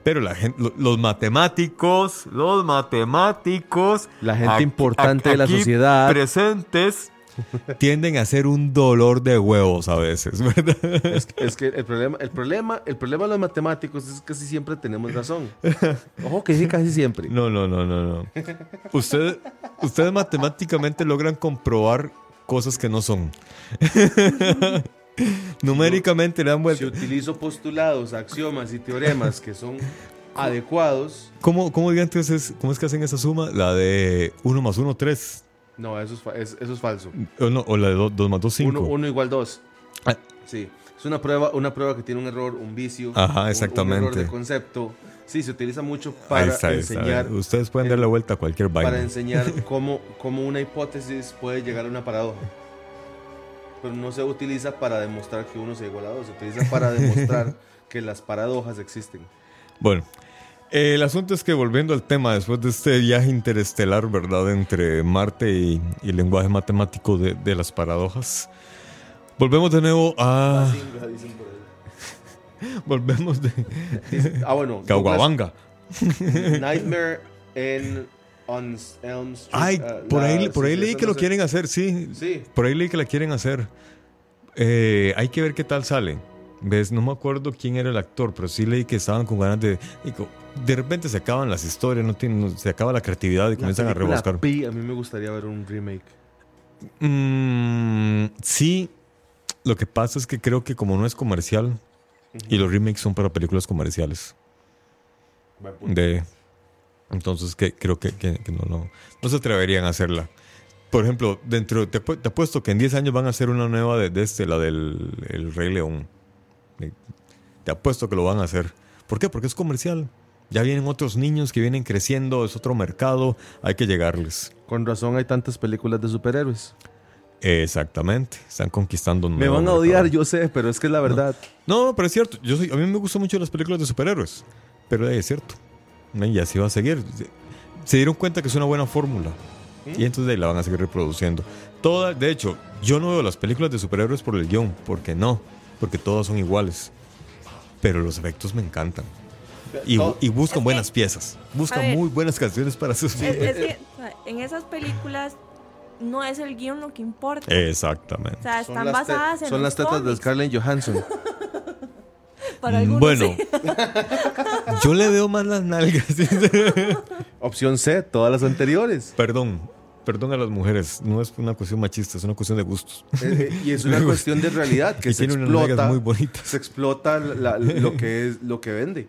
Pero la gente, lo- los matemáticos, los matemáticos... La gente ac- importante ac- de la aquí sociedad. presentes tienden a ser un dolor de huevos a veces, ¿verdad? Es, es que el problema, el problema, el problema de los matemáticos es que casi siempre tenemos razón. Ojo que sí, casi siempre. No, no, no, no, no. Usted, ustedes matemáticamente logran comprobar cosas que no son. Numéricamente le dan Si vuelta. utilizo postulados, axiomas y teoremas que son adecuados, ¿Cómo, cómo, entonces, ¿Cómo es que hacen esa suma? La de 1 más 1, 3. No, eso es, fa- es- eso es falso. O, no, o la de 2, más 2, 5. Uno, uno igual dos. Ah. Sí. Es una prueba, una prueba que tiene un error, un vicio. Ajá, un- Un, exactamente. error de concepto. Sí, se utiliza mucho para está, ahí está. enseñar, Ustedes pueden darle vuelta a cualquier para vaina. enseñar cómo, cómo una hipótesis puede llegar a una paradoja. Pero no se utiliza para demostrar que uno sea igual a dos. Se utiliza para demostrar que las paradojas existen. Bueno, eh, el asunto es que volviendo al tema, después de este viaje interestelar, ¿verdad? Entre Marte y, y el lenguaje matemático de, de las paradojas, volvemos de nuevo a... Volvemos de Ah, bueno. Caguabanga. Nightmare en on Elm Street. Ay, ah, por ahí, por ahí leí que lo quieren hacer, sí. Sí. Por ahí leí que la quieren hacer. eh, hay que ver qué tal sale. ¿Ves? No me acuerdo quién era el actor, pero sí leí que estaban con ganas de. de repente se acaban las historias, no tienen, se acaba la creatividad y La comienzan a rebuscar. Pi, a mí me gustaría ver un remake. Mm, sí, lo que pasa es que creo que como no es comercial y los remakes son para películas comerciales, de entonces que creo que, que- que no, no, no se atreverían a hacerla. Por ejemplo, dentro te, te apuesto que en 10 años van a hacer una nueva de, de este, la del el Rey León. Te apuesto que lo van a hacer. ¿Por qué? Porque es comercial. Ya vienen otros niños que vienen creciendo, es otro mercado, hay que llegarles. Con razón hay tantas películas de superhéroes. Exactamente, están conquistando un Me van a mercado. odiar, yo sé, pero es que es la verdad. No, pero es cierto. Yo soy, a mí me gustan mucho las películas de superhéroes. Pero es cierto. Y así va a seguir. Se- dieron cuenta que es una buena fórmula. Y entonces de ahí la van a seguir reproduciendo. Toda, de hecho, yo no veo las películas de superhéroes por el guion. Porque no. Porque todas son iguales. Pero los efectos me encantan. Y, bu- y buscan Es que- buenas piezas. Buscan ver. muy buenas canciones para sus Es, es que o sea, en esas películas no es el guion lo que importa. Exactamente. O sea, Son están las, te- basadas en son las tetas de. Scarlett Johansson. Para algunos Bueno, sí. yo le veo más las nalgas. Opción C, todas las anteriores. Perdón, perdón a las mujeres. No es una cuestión machista, es una cuestión de gustos. Eh, eh, y es una cuestión de realidad que Y se tiene unas explota. muy bonitas. Se explota la- lo que es lo que vende.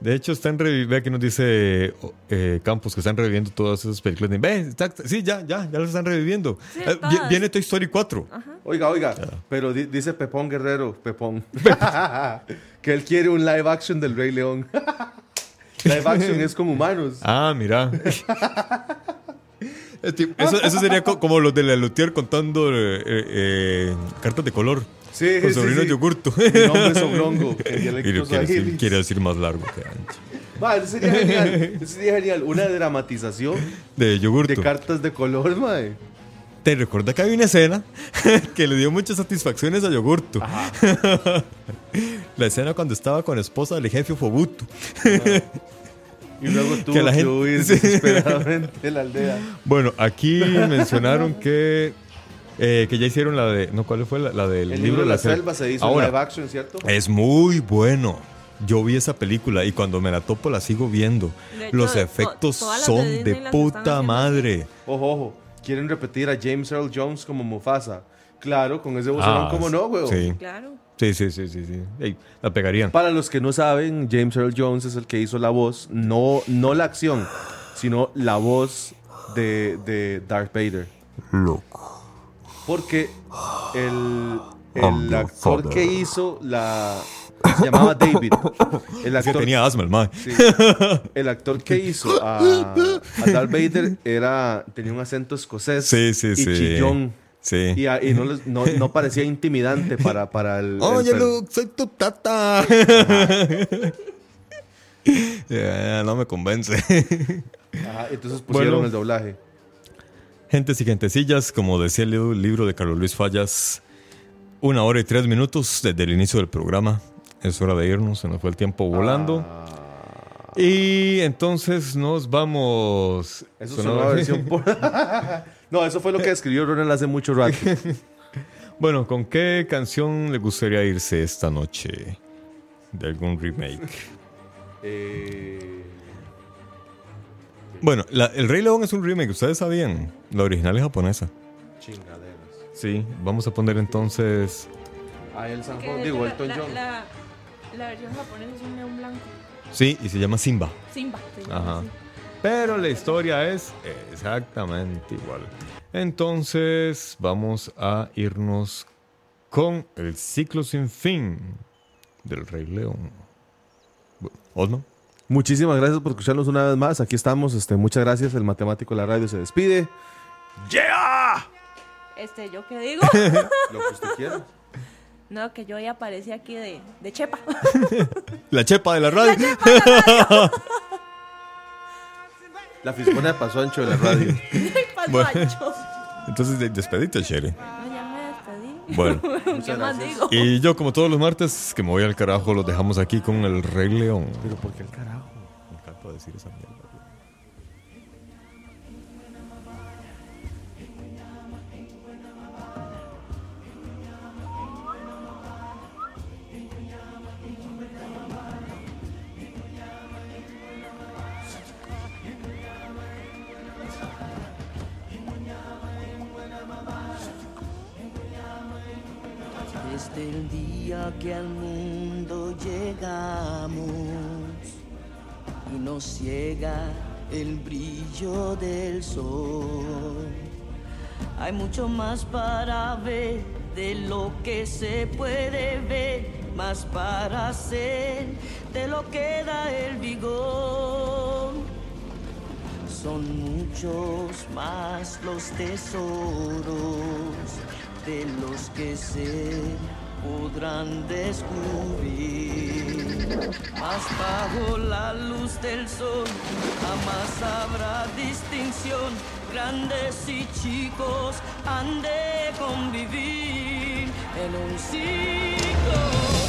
De hecho, están reviviendo. Vea que nos dice eh, Campos que están reviviendo todas esas películas. de- Ve, está- sí, ya, ya, ya las están reviviendo. Sí, Eh, viene Toy Story 4. Oiga, oiga, pero di- dice Pepón Guerrero, Pepón, que él quiere un live action del Rey León. live action es con humanos. Ah, mira. Eso, eso sería co- como los de la Luthier contando eh, eh, eh, cartas de color. Sí, Con sí, sobrino sí. Yogurto. Mi nombre es quiere, decir, más largo que ancho. Ma, eso sería genial. Eso sería genial. Una dramatización De Yogurto. de cartas de color, mae. Te recuerda que había una escena que le dio muchas satisfacciones a Yogurto. la escena cuando estaba con la esposa del jefe Fobuto. Y luego tuvo Que que, la gente- huir sí. desesperadamente de la aldea. Bueno, aquí mencionaron que, eh, que ya hicieron la de. No, ¿cuál fue la, la del El libro de la selva? selva se hizo Ahora, live action, ¿cierto? Es muy bueno. Yo vi esa película y cuando me la topo la sigo viendo. Hecho, Los to- efectos las son de de, puta madre. Ojo, ojo. Quieren repetir a James Earl Jones como Mufasa. Claro, con ese vocerón, Ah, ¿cómo no, güey? Sí, Claro. Sí, sí, sí, sí. sí. Ey, la pegarían. Para los que no saben, James Earl Jones es el que hizo la voz, no, no la acción, sino la voz de, de Darth Vader. Loco. Porque el, el actor que hizo la... Se llamaba David. El Es que actor, tenía asma el sí, el actor que hizo a, a Darth Vader era, tenía un acento escocés Sí, sí, y sí. chillón. Sí. Y, a- y no, les- no, no parecía intimidante para, para el... el Oye, per- Luke, soy tu tata. No me convence. Ajá, entonces pusieron Bueno. el doblaje. Gentes y gentecillas, como decía el li- libro de Carlos Luis Fallas, una hora y tres minutos desde el inicio del programa. Es hora de irnos, se nos fue el tiempo volando. Ah. Y entonces nos vamos. Eso Sonó- sonó la versión por... no, eso fue lo que escribió Ronald hace mucho rato. Bueno, ¿con qué canción le gustaría irse esta noche? De algún remake. Eh, Bueno, la- El Rey León es un remake, ustedes sabían. La original es japonesa. Chingaderas. Sí, vamos a poner entonces. Ah, el San Juan, digo, Elton la, John. la, la versión japonesa es un león blanco. Sí, y se llama Simba. Simba. se llama Ajá. así. Pero la historia es exactamente igual. Entonces vamos a irnos con el ciclo sin fin del Rey León. Osmo. Muchísimas gracias por escucharnos una vez más. Aquí estamos. Este, muchas gracias. El matemático de la radio se despide. Este, ¿yo qué digo? Lo que usted quiera. No, que yo ya aparecí aquí de, de chepa. La chepa de la radio. La fisgona de Paso Ancho de la radio. Paso Bueno. ancho. Entonces de- despedite, Shere. No, ya me despedí. Bueno. ¿Qué más digo? Y yo, como todos los martes, que me voy al carajo, los dejamos aquí con el Rey León. Pero ¿por qué el carajo? Me encanta decir esa mierda. Día que al mundo llegamos y nos ciega el brillo del sol. Hay mucho más para ver de lo que se puede ver, más para hacer de lo que da el vigor. Son muchos más los tesoros de los que se podrán descubrir. Más bajo la luz del sol jamás habrá distinción. Grandes y chicos han de convivir en un sitio